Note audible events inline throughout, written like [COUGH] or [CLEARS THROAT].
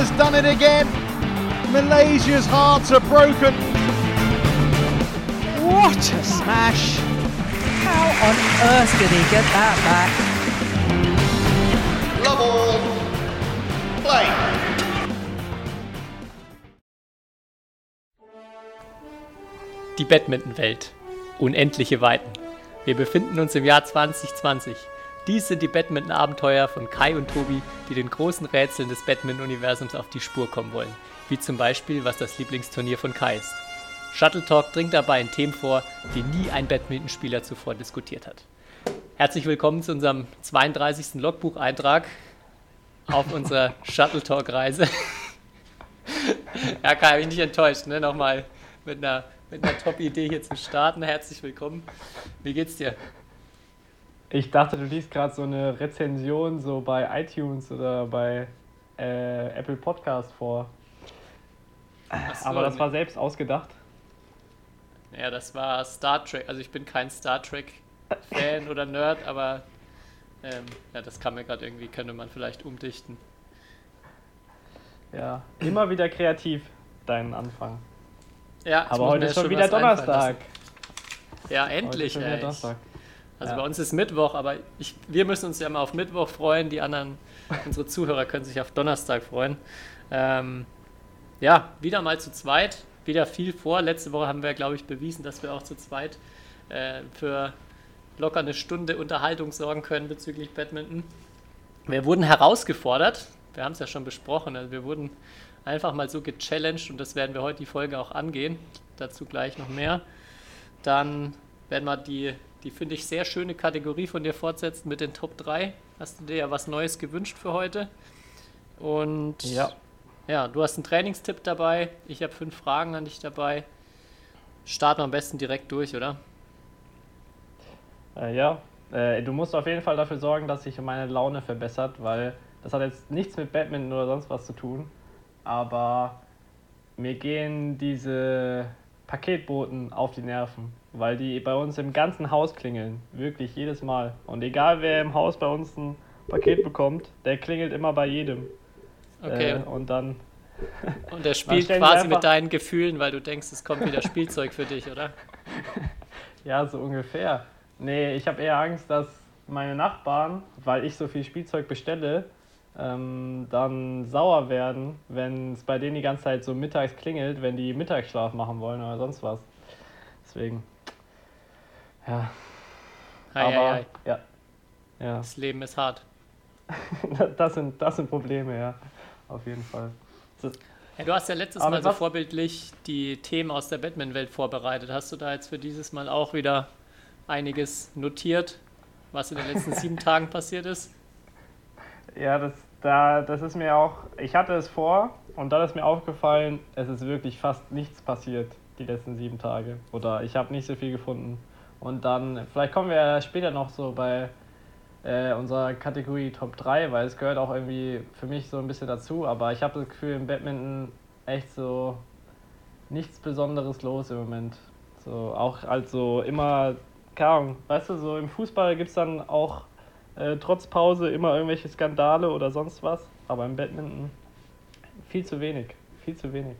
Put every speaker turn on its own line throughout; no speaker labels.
has done it again. Malaysia's hearts are broken.
What a smash! How on earth did he get that back?
Love all. Play.
Die Badmintonwelt. Unendliche Weiten. Wir befinden uns im Jahr 2020. Dies sind die Badminton-Abenteuer von Kai und Tobi, die den großen Rätseln des Badminton-Universums auf die Spur kommen wollen. Wie zum Beispiel, was das Lieblingsturnier von Kai ist. Shuttle Talk dringt dabei in Themen vor, die nie ein Badmintonspieler zuvor diskutiert hat. Herzlich willkommen zu unserem 32. Logbucheintrag auf unserer [LAUGHS] Shuttle Talk-Reise. ja, Kai, bin ich nicht enttäuscht, ne? Nochmal mit einer, mit einer Top-Idee hier zu starten. Herzlich willkommen. Wie geht's dir?
Ich dachte, du liest gerade so eine Rezension so bei iTunes oder bei äh, Apple Podcast vor.
So,
Aber das war selbst ausgedacht.
Ja, das war Star Trek. Also ich bin kein Star Trek-Fan oder Nerd, aber ähm, ja, das kann mir gerade irgendwie, könnte man vielleicht umdichten.
Ja, immer wieder kreativ, dein Anfang.
Ja,
Aber heute ist schon wieder Donnerstag.
Ja,
Heute
endlich.
ist schon wieder
ey.
Donnerstag.
Also
Ja.
bei uns ist Mittwoch, aber ich, wir müssen uns ja mal auf Mittwoch freuen. Die anderen, [LAUGHS] unsere Zuhörer können sich auf Donnerstag freuen. Ähm, ja, wieder mal zu zweit. Wieder viel vor. Letzte Woche haben wir, glaube ich, bewiesen, dass wir auch zu zweit äh, für locker eine Stunde Unterhaltung sorgen können bezüglich Badminton. Wir wurden herausgefordert. Wir haben es ja schon besprochen. Also wir wurden einfach mal so gechallenged und das werden wir heute die Folge auch angehen. Dazu gleich noch mehr. Dann werden wir die, die finde ich, sehr schöne Kategorie von dir fortsetzen mit den Top 3. Hast du dir ja was Neues gewünscht für heute? Und
Ja.
ja, du hast einen Trainingstipp dabei. Ich habe fünf Fragen an dich dabei. Starten wir am besten direkt durch, oder?
Äh, ja, äh, du musst auf jeden Fall dafür sorgen, dass sich meine Laune verbessert, weil das hat jetzt nichts mit Badminton oder sonst was zu tun. Aber mir gehen diese Paketboten auf die Nerven, weil die bei uns im ganzen Haus klingeln. Wirklich jedes Mal. Und egal wer im Haus bei uns ein Paket bekommt, der klingelt immer bei jedem.
Okay.
Äh, und dann [LAUGHS]
Und der spielt quasi mit deinen Gefühlen, weil du denkst, es kommt wieder Spielzeug für dich, oder? [LAUGHS]
Ja, so ungefähr. Nee, ich habe eher Angst, dass meine Nachbarn, weil ich so viel Spielzeug bestelle, ähm, dann sauer werden, wenn es bei denen die ganze Zeit so mittags klingelt, wenn die Mittagsschlaf machen wollen oder sonst was. Deswegen. Ja,
Hei,
aber
hei, hei.
ja. Ja,
Das Leben ist hart. [LAUGHS]
das sind, das sind Probleme, ja. Auf jeden Fall.
Ja, du hast ja letztes
Aber
Mal so vorbildlich die Themen aus der Batman-Welt vorbereitet. Hast du da jetzt für dieses Mal auch wieder einiges notiert, was in den letzten sieben [LAUGHS] Tagen passiert ist?
Ja, das, da, das ist mir auch, ich hatte es vor und dann ist mir aufgefallen, es ist wirklich fast nichts passiert die letzten sieben Tage. Oder ich habe nicht so viel gefunden. Und dann, vielleicht kommen wir später noch so bei äh, unserer Kategorie Top 3, weil es gehört auch irgendwie für mich so ein bisschen dazu. Aber ich habe das Gefühl, im Badminton echt so nichts Besonderes los im Moment. So, auch also immer, keine Ahnung, weißt du, so im Fußball gibt es dann auch äh, trotz Pause immer irgendwelche Skandale oder sonst was. Aber im Badminton viel zu wenig. Viel zu wenig.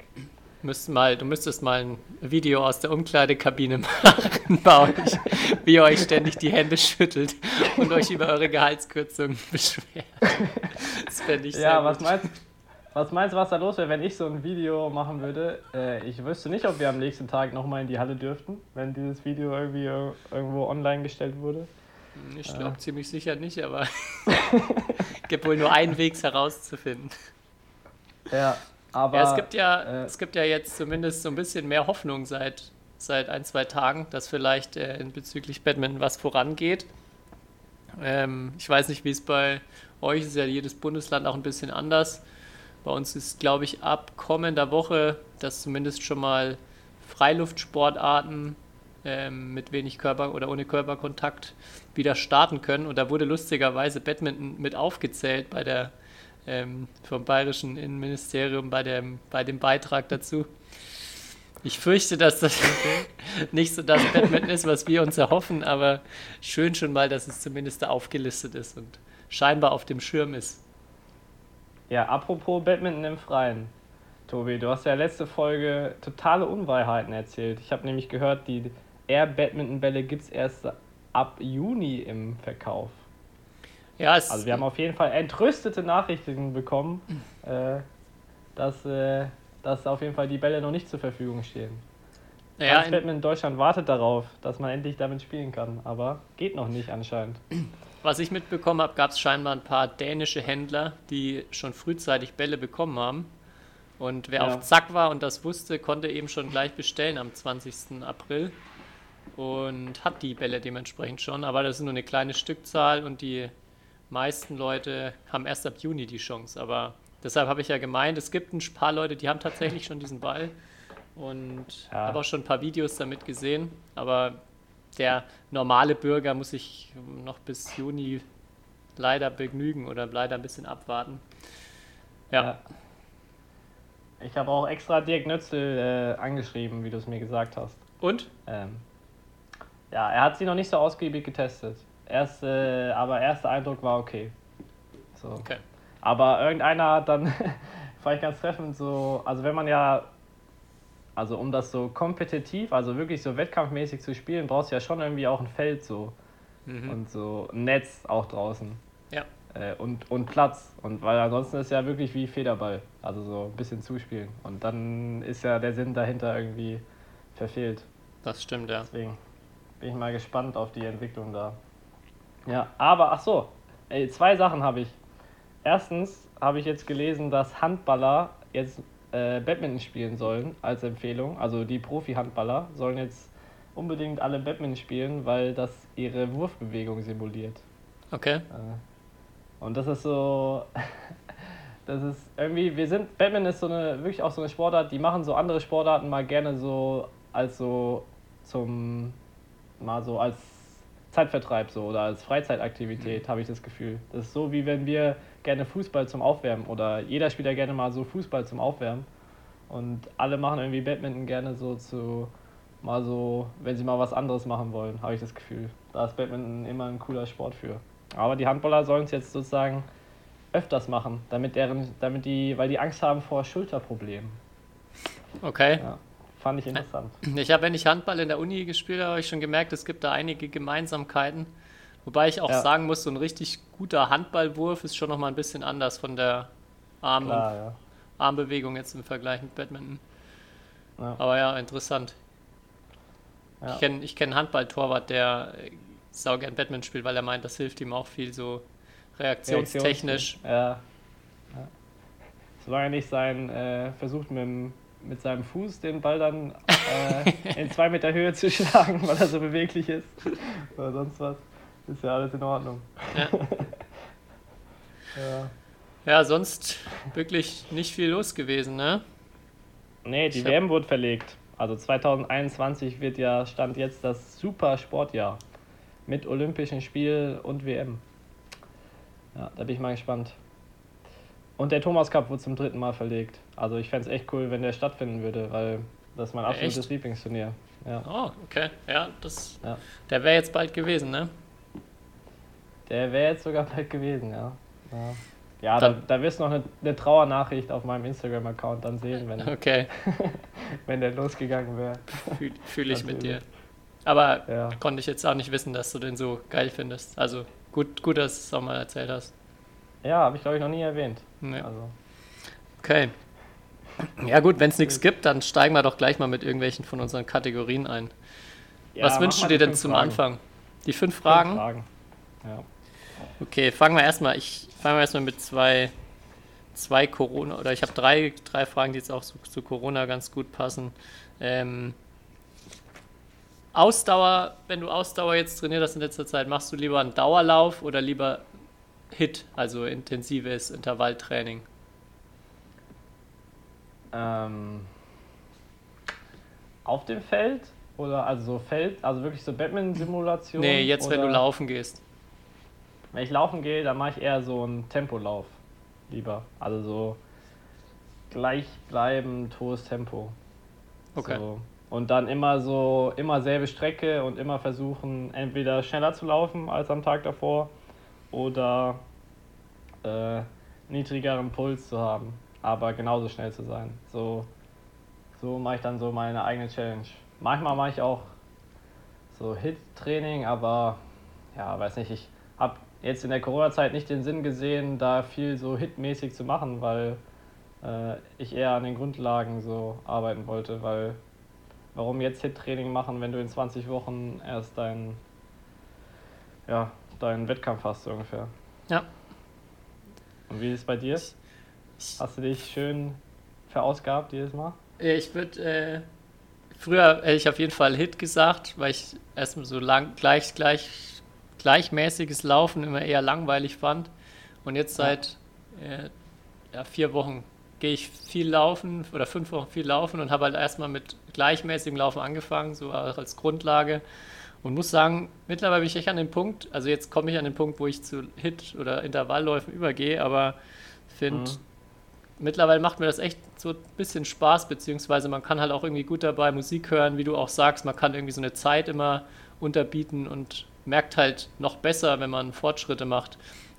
Müsst mal, du müsstest mal ein Video aus der Umkleidekabine [LAUGHS] machen bei euch, wie ihr euch ständig die Hände schüttelt und euch über eure Gehaltskürzungen [LAUGHS] beschwert. Das fände ich sehr
Ja, was
gut.
meinst, was meinst du, was da los wäre, wenn ich so ein Video machen würde? Äh, ich wüsste nicht, ob wir am nächsten Tag nochmal in die Halle dürften, wenn dieses Video irgendwie ir- irgendwo online gestellt wurde.
Ich glaube ziemlich sicher nicht, aber [LAUGHS] gibt wohl nur einen Weg, es herauszufinden.
Ja, aber.
ja, es gibt ja,
äh,
es gibt ja jetzt zumindest so ein bisschen mehr Hoffnung seit, seit ein, zwei Tagen, dass vielleicht äh, in bezüglich Badminton was vorangeht. Ähm, ich weiß nicht, wie es bei euch ist, ja jedes Bundesland auch ein bisschen anders. Bei uns ist, glaube ich, ab kommender Woche, dass zumindest schon mal Freiluftsportarten ähm, mit wenig Körper oder ohne Körperkontakt wieder starten können. Und da wurde lustigerweise Badminton mit aufgezählt bei der ähm, vom Bayerischen Innenministerium bei dem, bei dem Beitrag dazu. Ich fürchte, dass das [LAUGHS] nicht so das Badminton ist, was wir uns erhoffen, aber schön schon mal, dass es zumindest da aufgelistet ist und scheinbar auf dem Schirm ist.
Ja, apropos Badminton im Freien. Tobi, du hast ja letzte Folge totale Unwahrheiten erzählt. Ich habe nämlich gehört, die Air-Badminton-Bälle gibt es erst ab Juni im Verkauf.
Ja, es,
Also wir haben auf jeden Fall entrüstete Nachrichten bekommen, äh, dass, äh, dass auf jeden Fall die Bälle noch nicht zur Verfügung stehen.
ja, in,
in Deutschland wartet darauf, dass man endlich damit spielen kann, aber geht noch nicht anscheinend.
was ich mitbekommen habe, gab es scheinbar ein paar dänische Händler, die schon frühzeitig Bälle bekommen haben. Und wer
Ja.
auf Zack war und das wusste, konnte eben schon gleich bestellen am 20. April. Und hat die Bälle dementsprechend schon. Aber das ist nur eine kleine Stückzahl und die meisten Leute haben erst ab Juni die Chance. Aber deshalb habe ich ja gemeint, es gibt ein paar Leute, die haben tatsächlich schon diesen Ball. Und
Ja.
habe auch schon ein paar Videos damit gesehen. Aber der normale Bürger muss sich noch bis Juni leider begnügen oder leider ein bisschen abwarten. Ja,
Ja. Ich habe auch extra Dirk Nötzel äh, angeschrieben, wie du es mir gesagt hast.
und?
Ähm, ja, er hat sie noch nicht so ausgiebig getestet. Erst, äh, aber erster Eindruck war okay. So.
Okay.
Aber irgendeiner hat dann, [LAUGHS] fand ich ganz treffend, so, also wenn man ja, also um das so kompetitiv, also wirklich so wettkampfmäßig zu spielen, brauchst du ja schon irgendwie auch ein Feld so
Mhm.
und so ein Netz auch draußen.
Ja.
Äh, und, und Platz. Und weil ansonsten ist ja wirklich wie Federball, also so ein bisschen zuspielen. Und dann ist ja der Sinn dahinter irgendwie verfehlt.
Das stimmt, ja.
Deswegen bin ich mal gespannt auf die Entwicklung da. Ja, aber ach so, ey, zwei Sachen habe ich. Erstens habe ich jetzt gelesen, dass Handballer jetzt äh, Badminton spielen sollen als Empfehlung. Also die Profi-Handballer sollen jetzt unbedingt alle Badminton spielen, weil das ihre Wurfbewegung simuliert.
Okay.
Äh, Und das ist so, [LAUGHS] das ist irgendwie, wir sind, Batman ist so eine, wirklich auch so eine Sportart, die machen so andere Sportarten mal gerne so als so zum, mal so als Zeitvertreib so oder als Freizeitaktivität, habe ich das Gefühl. Das ist so wie wenn wir gerne Fußball zum Aufwärmen oder jeder spielt ja gerne mal so Fußball zum Aufwärmen und alle machen irgendwie Badminton gerne so zu, mal so, wenn sie mal was anderes machen wollen, habe ich das Gefühl. Da ist Badminton immer ein cooler Sport für. Aber die Handballer sollen es jetzt sozusagen öfters machen, damit deren, damit die, weil die Angst haben vor Schulterproblemen.
Okay.
Ja, fand ich interessant.
Ich habe, wenn ich Handball in der Uni gespielt habe, habe ich schon gemerkt, es gibt da einige Gemeinsamkeiten. Wobei ich auch
Ja.
sagen muss, so ein richtig guter Handballwurf ist schon nochmal ein bisschen anders von der Arm-
Klar, ja.
Armbewegung jetzt im Vergleich mit Badminton.
Ja.
Aber ja, interessant. Ich kenne ich kenn einen Handballtorwart, der äh, saugern Badminton spielt, weil er meint, das hilft ihm auch viel so reaktionstechnisch.
Ja. ja. Solange er nicht sein äh, versucht mit, dem- mit seinem Fuß den Ball dann äh, in zwei Meter Höhe zu schlagen, weil er so beweglich ist oder sonst was, ist ja alles in Ordnung.
Ja. [LAUGHS]
Ja.
Ja, sonst wirklich nicht viel los gewesen, ne?
Nee, die
Ich hab-
WM wurde verlegt. Also 2021 wird ja, stand jetzt das Super Sportjahr mit Olympischen Spielen und WM. Ja, da bin ich mal gespannt. Und der Thomas Cup wurde zum dritten Mal verlegt. Also ich fände es echt cool, wenn der stattfinden würde, weil das ist mein absolutes
Echt?
Lieblingsturnier. Ja.
Oh, okay. Ja, das.
Ja.
Der wäre jetzt bald gewesen, ne?
Der wäre jetzt sogar bald gewesen, ja. Ja, ja da,
Dann-
da wirst du noch eine, eine Trauernachricht auf meinem Instagram-Account dann sehen, wenn, [LAUGHS]
Okay, [LAUGHS]
wenn der losgegangen wäre.
fühle fühl ich mit dir. Aber
Ja.
konnte ich jetzt auch nicht wissen, dass du den so geil findest. Also gut, gut dass du es auch mal erzählt hast.
Ja, habe ich glaube ich noch nie erwähnt.
Nee.
Also,
Okay. Ja gut, wenn es nichts gibt, dann steigen wir doch gleich mal mit irgendwelchen von unseren Kategorien ein.
ja,
Was wünschst du dir denn zum
Fragen.
Anfang? Die fünf
Fünf
Fragen?
Fragen. Ja.
Okay, fangen wir erstmal. Ich fange wir erstmal mit zwei, zwei Corona oder ich habe drei, drei Fragen, die jetzt auch zu, zu Corona ganz gut passen. Ähm, Ausdauer, wenn du Ausdauer jetzt trainiert hast in letzter Zeit, machst du lieber einen Dauerlauf oder lieber HIT, also intensives Intervalltraining?
Ähm, auf dem Feld? Oder also so Feld, also wirklich so Batman-Simulation?
Nee, jetzt wenn du
oder-
laufen gehst.
Wenn ich laufen gehe, dann mache ich eher so einen Tempolauf. Lieber. Also so gleichbleibend hohes Tempo.
Okay.
So. Und dann immer so, immer selbe Strecke und immer versuchen, entweder schneller zu laufen als am Tag davor oder äh, niedrigeren Puls zu haben, aber genauso schnell zu sein. So, so mache ich dann so meine eigene Challenge. Manchmal mache ich auch so Hit-Training, aber ja, weiß nicht, ich habe jetzt in der Corona-Zeit nicht den Sinn gesehen, da viel so hitmäßig zu machen, weil äh, ich eher an den Grundlagen so arbeiten wollte, weil warum jetzt Hit-Training machen, wenn du in 20 Wochen erst deinen ja, deinen Wettkampf hast, so ungefähr.
Ja.
Und wie ist es bei dir? Hast du dich schön verausgabt jedes Mal?
Ich würde, äh, früher hätte ich auf jeden Fall Hit gesagt, weil ich erstmal so lang, gleich, gleich, gleichmäßiges Laufen immer eher langweilig fand. Und jetzt seit äh, ja, vier Wochen gehe ich viel laufen oder fünf Wochen viel laufen und habe halt erstmal mit gleichmäßigem Laufen angefangen, so als Grundlage. Und muss sagen, mittlerweile bin ich echt an den Punkt, also jetzt komme ich an den Punkt, wo ich zu Hit- oder Intervallläufen übergehe, aber finde, mhm. Mittlerweile macht mir das echt so ein bisschen Spaß, beziehungsweise man kann halt auch irgendwie gut dabei Musik hören, wie du auch sagst, man kann irgendwie so eine Zeit immer unterbieten und merkt halt noch besser, wenn man Fortschritte macht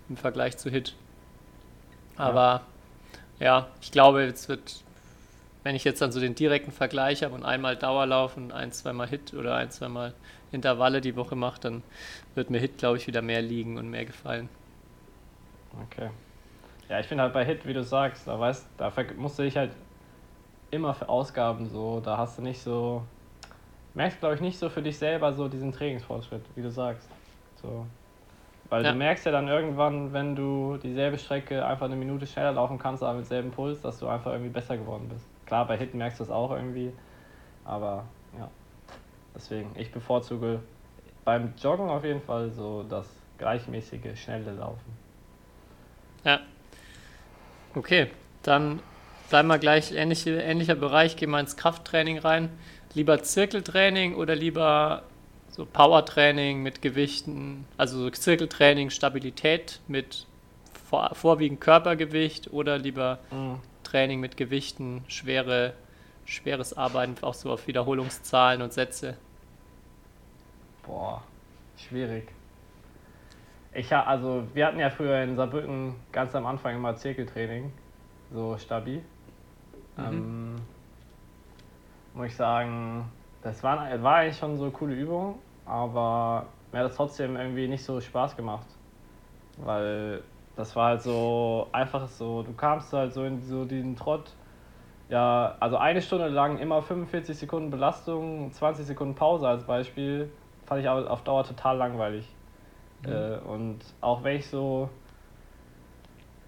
im Vergleich zu Hit. Aber ja, ja ich glaube, es wird wenn ich jetzt dann so den direkten Vergleich habe und einmal Dauerlauf und ein, zweimal Hit oder ein, zweimal Intervalle die Woche mache, dann wird mir Hit, glaube ich, wieder mehr liegen und mehr gefallen.
Okay. Ja, ich finde halt bei Hit, wie du sagst, da weißt, da musst du dich halt immer für Ausgaben so, da hast du nicht so, merkst glaube ich nicht so für dich selber so diesen Trainingsfortschritt, wie du sagst. So. Weil ja. du merkst ja dann irgendwann, wenn du dieselbe Strecke einfach eine Minute schneller laufen kannst, aber mit selben Puls, dass du einfach irgendwie besser geworden bist. Klar, bei Hit merkst du es auch irgendwie, aber ja. Deswegen, ich bevorzuge beim Joggen auf jeden Fall so das gleichmäßige, schnelle Laufen.
Ja. Okay, dann bleiben wir gleich ähnliche, ähnlicher Bereich, gehen wir ins Krafttraining rein. Lieber Zirkeltraining oder lieber so Powertraining mit Gewichten, also so Zirkeltraining, Stabilität mit vor, vorwiegend Körpergewicht oder lieber mhm. Training mit Gewichten, schwere, schweres Arbeiten, auch so auf Wiederholungszahlen und Sätze?
Boah, schwierig. Ich also wir hatten ja früher in Saarbrücken ganz am Anfang immer Zirkeltraining, so stabil. Mhm. Ähm, muss ich sagen, das war, war eigentlich schon so eine coole Übung, aber mir hat das trotzdem irgendwie nicht so Spaß gemacht. Weil das war halt so einfach so, du kamst halt so in so diesen Trott. Ja, also eine Stunde lang immer 45 Sekunden Belastung, 20 Sekunden Pause als Beispiel, fand ich auf Dauer total langweilig. Äh, und auch wenn ich so,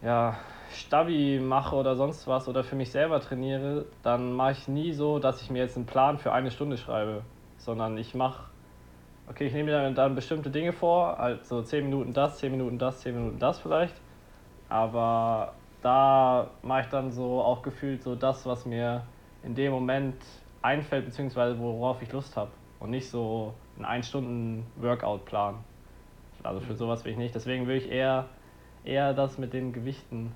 ja, Stabi mache oder sonst was oder für mich selber trainiere, dann mache ich nie so, dass ich mir jetzt einen Plan für eine Stunde schreibe, sondern ich mache okay, ich nehme mir dann, dann bestimmte Dinge vor, also 10 Minuten das, 10 Minuten das, 10 Minuten das vielleicht. Aber da mache ich dann so auch gefühlt so das, was mir in dem Moment einfällt, beziehungsweise worauf ich Lust habe. Und nicht so einen 1-Stunden-Workout-Plan. Also für sowas will ich nicht. Deswegen will ich eher, eher das mit den Gewichten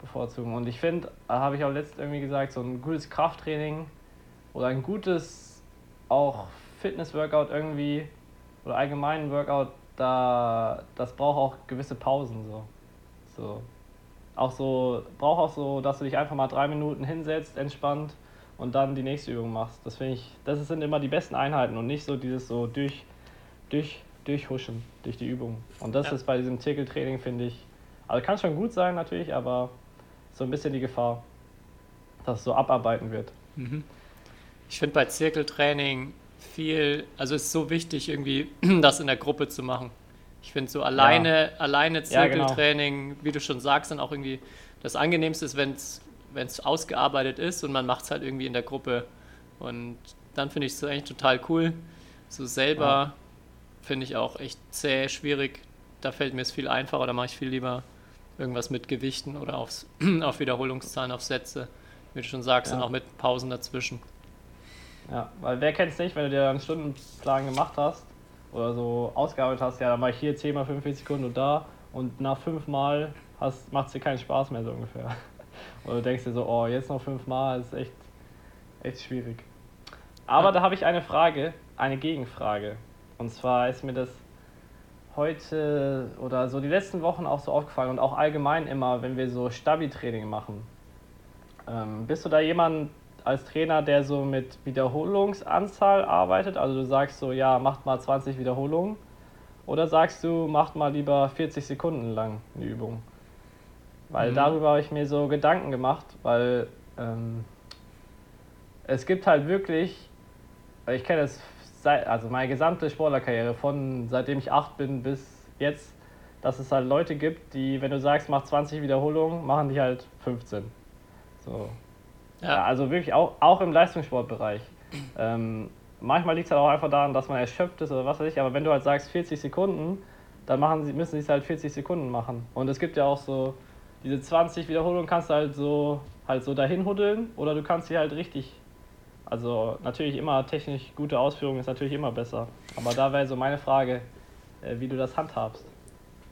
bevorzugen. Und ich finde, habe ich auch letztens irgendwie gesagt, so ein gutes Krafttraining oder ein gutes auch Fitness-Workout irgendwie oder allgemeinen Workout, da das braucht auch gewisse Pausen so. So. Auch so, braucht auch so, dass du dich einfach mal drei Minuten hinsetzt, entspannt und dann die nächste Übung machst. Das finde ich, das sind immer die besten Einheiten und nicht so dieses so durch, durch, durchhuschen durch die Übung. Und das ja. ist bei diesem Zirkeltraining, finde ich, also kann schon gut sein natürlich, aber so ein bisschen die Gefahr, dass es so abarbeiten wird.
Mhm. Ich finde bei Zirkeltraining viel, also es ist so wichtig, irgendwie [CLEARS THROAT] das in der Gruppe zu machen. Ich finde so alleine, ja. alleine Zirkeltraining, ja, genau. wie du schon sagst, dann auch irgendwie das Angenehmste ist, wenn es ausgearbeitet ist und man macht es halt irgendwie in der Gruppe. Und dann finde ich es so eigentlich total cool. So selber. Finde ich auch echt zäh, schwierig. Da fällt mir es viel einfacher, da mache ich viel lieber irgendwas mit Gewichten oder aufs, [CLEARS THROAT] auf Wiederholungszahlen, auf Sätze, wie du schon sagst, ja. dann auch mit Pausen dazwischen.
Ja, weil wer kennt es nicht, wenn du dir einen Stundenplan gemacht hast oder so ausgearbeitet hast, ja, dann mache ich hier 10 mal 45 Sekunden und da und nach 5 Mal macht es dir keinen Spaß mehr so ungefähr. [LAUGHS] Oder du denkst dir so, oh, jetzt noch 5 Mal ist echt, echt schwierig. Aber ja. da habe ich eine Frage, eine Gegenfrage. Und zwar ist mir das heute oder so die letzten Wochen auch so aufgefallen und auch allgemein immer, wenn wir so Stabi-Training machen. Ähm, bist du da jemand als Trainer, der so mit Wiederholungsanzahl arbeitet? Also du sagst so, ja, macht mal 20 Wiederholungen. Oder sagst du, macht mal lieber 40 Sekunden lang eine Übung? Weil
Mhm.
darüber habe ich mir so Gedanken gemacht, weil ähm, es gibt halt wirklich, ich kenne es, also meine gesamte Sportlerkarriere von seitdem ich 8 bin bis jetzt, dass es halt Leute gibt, die, wenn du sagst, mach 20 Wiederholungen, machen die halt 15. So. Ja,
Ja,
also wirklich auch, auch im Leistungssportbereich. Ähm, manchmal liegt es halt auch einfach daran, dass man erschöpft ist oder was weiß ich, aber wenn du halt sagst 40 Sekunden, dann machen sie, müssen sie es halt 40 Sekunden machen. Und es gibt ja auch so, diese 20 Wiederholungen kannst du halt so, halt so dahin huddeln oder du kannst sie halt richtig. Also natürlich immer technisch gute Ausführung ist natürlich immer besser. Aber da wäre so meine Frage, äh, wie du das handhabst.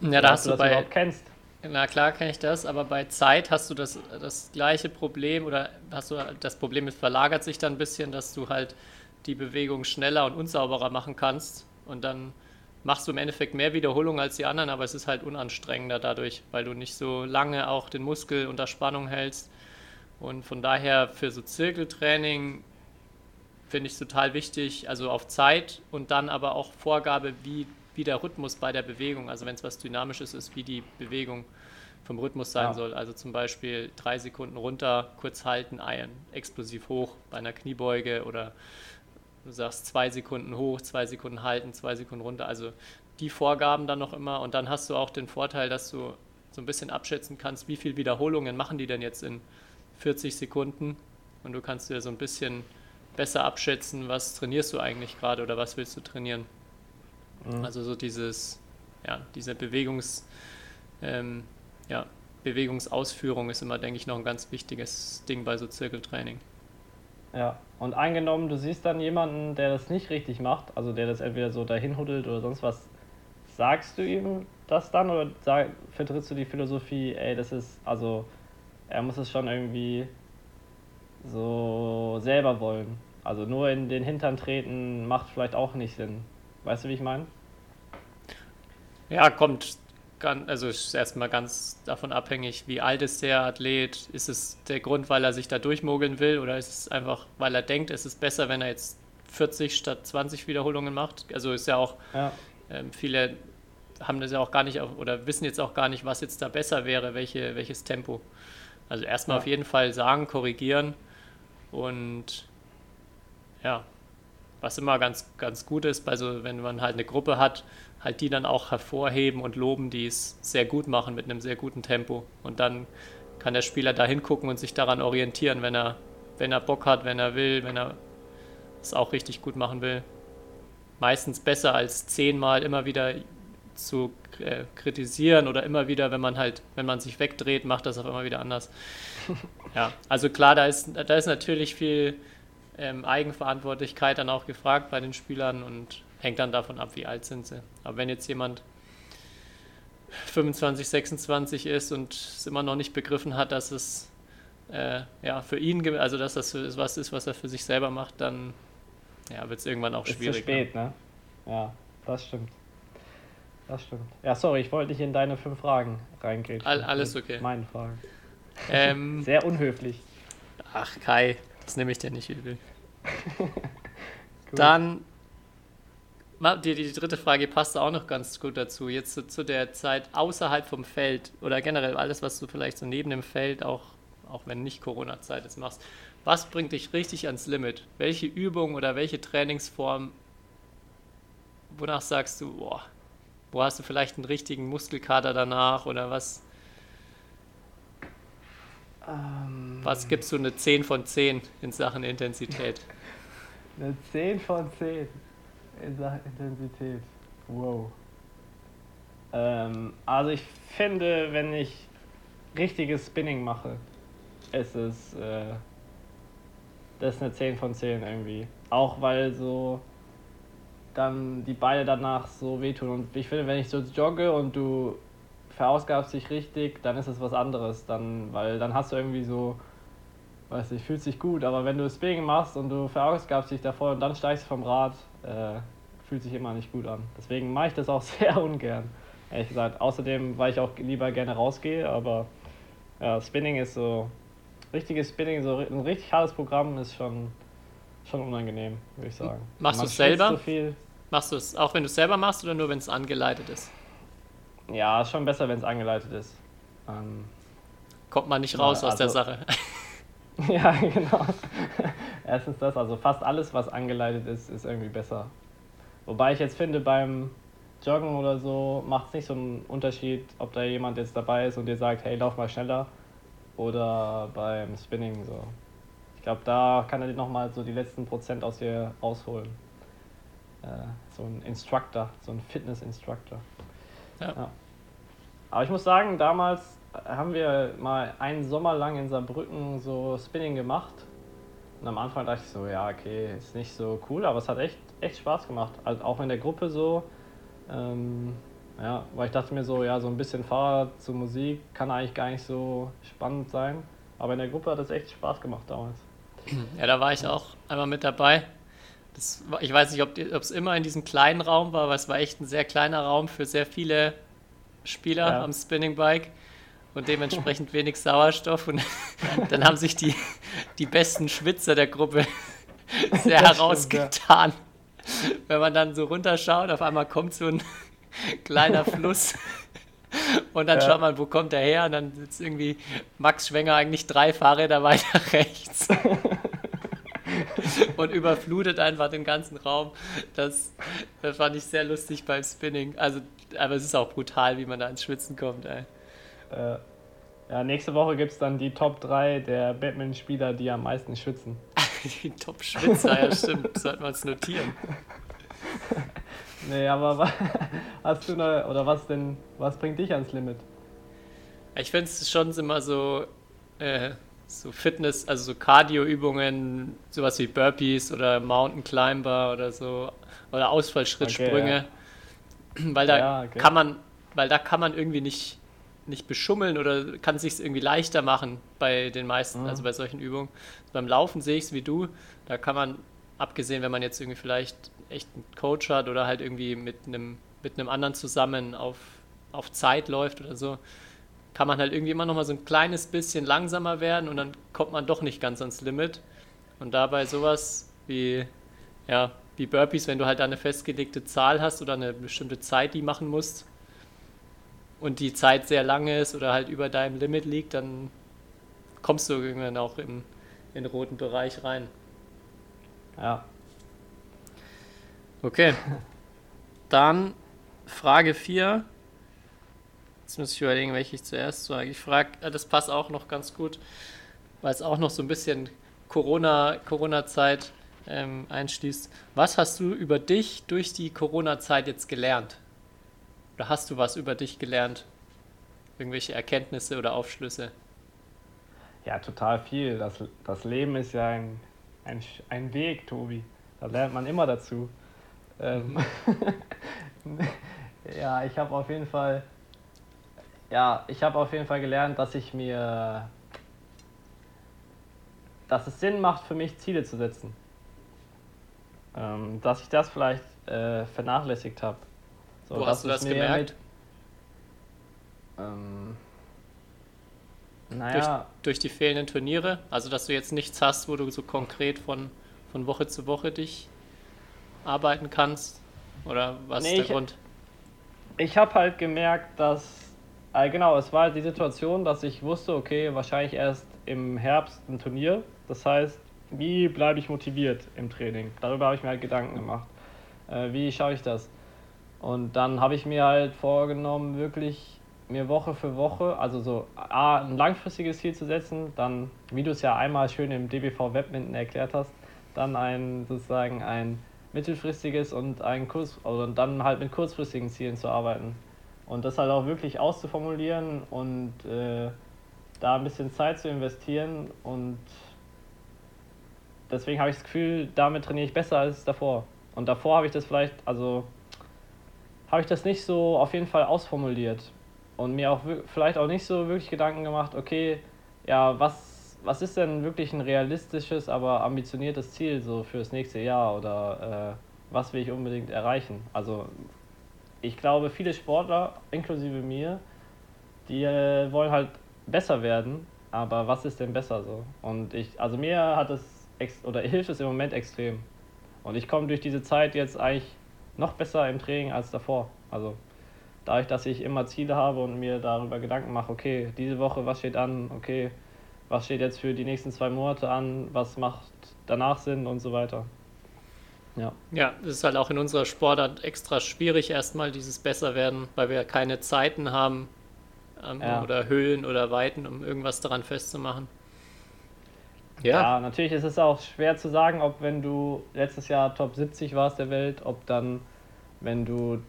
ja da hast
du
du
das
bei,
überhaupt kennst.
Na klar kenne ich das, aber bei Zeit hast du das, das gleiche Problem oder hast du das Problem, es verlagert sich dann ein bisschen, dass du halt die Bewegung schneller und unsauberer machen kannst und dann machst du im Endeffekt mehr Wiederholungen als die anderen, aber es ist halt unanstrengender dadurch, weil du nicht so lange auch den Muskel unter Spannung hältst und von daher für so Zirkeltraining finde ich total wichtig, also auf Zeit und dann aber auch Vorgabe, wie, wie der Rhythmus bei der Bewegung, also wenn es was Dynamisches ist, wie die Bewegung vom Rhythmus sein
Ja.
soll. Also zum Beispiel drei Sekunden runter, kurz halten, eiern, explosiv hoch bei einer Kniebeuge oder du sagst zwei Sekunden hoch, zwei Sekunden halten, zwei Sekunden runter. Also die Vorgaben dann noch immer und dann hast du auch den Vorteil, dass du so ein bisschen abschätzen kannst, wie viele Wiederholungen machen die denn jetzt in 40 Sekunden und du kannst dir so ein bisschen besser abschätzen, was trainierst du eigentlich gerade oder was willst du trainieren.
Mhm.
Also so dieses, ja, diese Bewegungs, ähm, ja, Bewegungsausführung ist immer, denke ich, noch ein ganz wichtiges Ding bei so Zirkeltraining.
Ja, und angenommen, du siehst dann jemanden, der das nicht richtig macht, also der das entweder so dahin huddelt oder sonst was, sagst du ihm das dann oder sag, vertrittst du die Philosophie, ey, das ist, also er muss es schon irgendwie so selber wollen. Also nur in den Hintern treten macht vielleicht auch nicht Sinn. Weißt du, wie ich meine?
Ja, kommt, ganz, also ist erstmal ganz davon abhängig, wie alt ist der Athlet. Ist es der Grund, weil er sich da durchmogeln will oder ist es einfach, weil er denkt, es ist besser, wenn er jetzt 40 statt 20 Wiederholungen macht? Also ist ja auch,
Ja.
ähm, viele haben das ja auch gar nicht auf, oder wissen jetzt auch gar nicht, was jetzt da besser wäre, welche, welches Tempo. Also erstmal
Ja.
auf jeden Fall sagen, korrigieren und ja, was immer ganz, ganz gut ist, bei wenn man halt eine Gruppe hat, halt die dann auch hervorheben und loben, die es sehr gut machen mit einem sehr guten Tempo. Und dann kann der Spieler da hingucken und sich daran orientieren, wenn er, wenn er Bock hat, wenn er will, wenn er es auch richtig gut machen will. Meistens besser als zehnmal immer wieder zu äh, kritisieren oder immer wieder, wenn man halt, wenn man sich wegdreht, macht das auch immer wieder anders. [LAUGHS] ja, also klar, da ist, da ist natürlich viel ähm, Eigenverantwortlichkeit dann auch gefragt bei den Spielern und hängt dann davon ab, wie alt sind sie. Aber wenn jetzt jemand 25, 26 ist und es immer noch nicht begriffen hat, dass es äh, ja, für ihn, also dass das was ist, was er für sich selber macht, dann ja, wird es irgendwann auch
Ist zu
schwierig.
spät, ne? Ja, das stimmt. Das stimmt. Ja, sorry, ich wollte nicht in deine fünf Fragen reingehen.
All- alles okay.
Meine Fragen.
Ähm, [LAUGHS]
Sehr unhöflich.
ach Kai, das nehme ich dir nicht übel. [LAUGHS] Dann die, die dritte Frage passt auch noch ganz gut dazu. Jetzt zu, zu der Zeit außerhalb vom Feld oder generell alles, was du vielleicht so neben dem Feld, auch, auch wenn nicht Corona-Zeit ist, machst. Was bringt dich richtig ans Limit? Welche Übung oder welche Trainingsform, wonach sagst du, boah, wo hast du vielleicht einen richtigen Muskelkater danach oder was,
Ähm,
was gibst du eine 10 von 10 in Sachen Intensität? [LAUGHS]
Eine 10 von 10 in Sachen Intensität. Wow. Ähm, also ich finde, wenn ich richtiges Spinning mache, ist es äh, das ist eine 10 von 10 irgendwie. Auch weil so dann die Beine danach so wehtun. Und ich finde, wenn ich so jogge und du verausgabst dich richtig, dann ist es was anderes. Dann, weil dann hast du irgendwie so, weiß ich, fühlt sich gut. Aber wenn du Spinning machst und du verausgabst dich davor und dann steigst du vom Rad, äh, fühlt sich immer nicht gut an. Deswegen mache ich das auch [LAUGHS] sehr ungern, ehrlich gesagt. Außerdem, weil ich auch lieber gerne rausgehe, aber ja, Spinning ist so, richtiges Spinning, so ein richtig hartes Programm ist schon, schon unangenehm, würde ich sagen.
Machst
Man
du's selber?
So viel.
Machst du es auch, wenn du es selber machst oder nur, wenn es angeleitet ist?
Ja, ist schon besser, wenn es angeleitet ist. Ähm,
Kommt man nicht
Ja,
raus aus der
also-
Sache. [LAUGHS]
Ja, genau. [LAUGHS] Erstens das, also fast alles, was angeleitet ist, ist irgendwie besser. Wobei ich jetzt finde, beim Joggen oder so macht es nicht so einen Unterschied, ob da jemand jetzt dabei ist und dir sagt, hey, lauf mal schneller. Oder beim Spinning so. Ich glaube, da kann er dir nochmal so die letzten Prozent aus dir rausholen. Äh, so ein Instructor, so ein Fitness-Instructor.
Ja.
Aber ich muss sagen, damals haben wir mal einen Sommer lang in Saarbrücken so Spinning gemacht. Und am Anfang dachte ich so, ja, okay, ist nicht so cool, aber es hat echt, echt Spaß gemacht. Also auch in der Gruppe so. Ähm, ja, weil ich dachte mir so, ja, so ein bisschen Fahrrad zu Musik kann eigentlich gar nicht so spannend sein. Aber in der Gruppe hat es echt Spaß gemacht damals.
Ja, da war ich auch einmal mit dabei. Das ich weiß nicht, ob es immer in diesem kleinen Raum war, aber es war echt ein sehr kleiner Raum für sehr viele Spieler
Ja.
am Spinning Bike und dementsprechend wenig Sauerstoff. Und [LAUGHS] dann haben sich die, die besten Schwitzer der Gruppe [LAUGHS] sehr
Das stimmt,
herausgetan. Wenn man dann so runterschaut, auf einmal kommt so ein kleiner [LAUGHS] Fluss. Und dann
Ja.
schaut man, wo kommt der her? Und dann sitzt irgendwie Max Schwenger eigentlich drei Fahrräder weiter rechts. [LAUGHS] und überflutet einfach den ganzen Raum. Das, das fand ich sehr lustig beim Spinning. Also, aber es ist auch brutal, wie man da ins Schwitzen kommt. Ey.
Äh, ja, nächste Woche gibt es dann die Top 3 der Batman-Spieler, die am meisten schwitzen. [LAUGHS]
Die Top-Schwitzer, ja stimmt. Sollten wir uns notieren. [LAUGHS]
Nee, aber hast du noch, oder was denn, was bringt dich ans Limit?
Ich finde es schon immer so, äh, so Fitness, also so Cardio-Übungen, sowas wie Burpees oder Mountain Climber oder so, oder Ausfallschrittsprünge. Weil da
Ja, okay.
kann man, weil da kann man irgendwie nicht, nicht beschummeln oder kann es sich irgendwie leichter machen bei den meisten,
Mhm.
also bei solchen Übungen. Beim Laufen sehe ich es wie du, da kann man, abgesehen, wenn man jetzt irgendwie vielleicht echt einen Coach hat oder halt irgendwie mit einem, mit einem anderen zusammen auf, auf Zeit läuft oder so, kann man halt irgendwie immer noch mal so ein kleines bisschen langsamer werden und dann kommt man doch nicht ganz ans Limit. Und dabei sowas wie, ja, wie Burpees, wenn du halt eine festgelegte Zahl hast oder eine bestimmte Zeit, die machen musst und die Zeit sehr lange ist oder halt über deinem Limit liegt, dann kommst du irgendwann auch in, in den roten Bereich rein.
Ja,
Okay. Dann Frage 4. Jetzt muss ich überlegen, welche ich zuerst frage. Ich frage, äh, das passt auch noch ganz gut, weil es auch noch so ein bisschen Corona, Corona-Zeit ähm, einschließt. Was hast du über dich durch die Corona-Zeit jetzt gelernt? Oder hast du was über dich gelernt? Irgendwelche Erkenntnisse oder Aufschlüsse?
ja, total viel. Das, das Leben ist ja ein, ein, ein Weg, Tobi. Da lernt man immer dazu. Ähm, [LAUGHS] ja, ich habe auf jeden Fall, ja, ich habe auf jeden Fall gelernt, dass ich mir, dass es Sinn macht für mich Ziele zu setzen. Ähm, dass ich das vielleicht äh, vernachlässigt habe. So,
Wo hast du das gemerkt?
Mit, ähm,
Durch,
naja,
durch die fehlenden Turniere? Also, dass du jetzt nichts hast, wo du so konkret von, von Woche zu Woche dich arbeiten kannst? Oder was
Nee,
ist der
ich-
Grund?
ich habe halt gemerkt, dass, äh, genau, es war halt die Situation, dass ich wusste, okay, wahrscheinlich erst im Herbst ein Turnier. Das heißt, wie bleibe ich motiviert im Training? Darüber habe ich mir halt Gedanken gemacht. Äh, wie schaue ich das? Und dann habe ich mir halt vorgenommen, wirklich mir Woche für Woche, also so A, ein langfristiges Ziel zu setzen, dann, wie du es ja einmal schön im DBV Webminton erklärt hast, dann ein sozusagen ein mittelfristiges und ein kurz oder dann halt mit kurzfristigen Zielen zu arbeiten. Und das halt auch wirklich auszuformulieren und äh, da ein bisschen Zeit zu investieren und deswegen habe ich das Gefühl, damit trainiere ich besser als davor. Und davor habe ich das vielleicht, also habe ich das nicht so auf jeden Fall ausformuliert und mir auch vielleicht auch nicht so wirklich Gedanken gemacht, okay, ja, was, was ist denn wirklich ein realistisches, aber ambitioniertes Ziel so fürs nächste Jahr oder äh, was will ich unbedingt erreichen. Also ich glaube, viele Sportler, inklusive mir, die äh, wollen halt besser werden, aber was ist denn besser so? Und ich, also mir hat es oder hilft es im Moment extrem. Und ich komme durch diese Zeit jetzt eigentlich noch besser im Training als davor. Also dadurch, dass ich immer Ziele habe und mir darüber Gedanken mache, okay, diese Woche, was steht an, okay, was steht jetzt für die nächsten zwei Monate an, was macht danach Sinn und so weiter.
Ja. Ja, es ist halt auch in unserer Sportart extra schwierig, erstmal dieses Besserwerden, weil wir keine Zeiten haben ähm, ja. oder Höhen oder Weiten, um irgendwas daran festzumachen.
Ja. ja, natürlich ist es auch schwer zu sagen, ob wenn du letztes Jahr Top 70 warst der Welt, ob dann, wenn du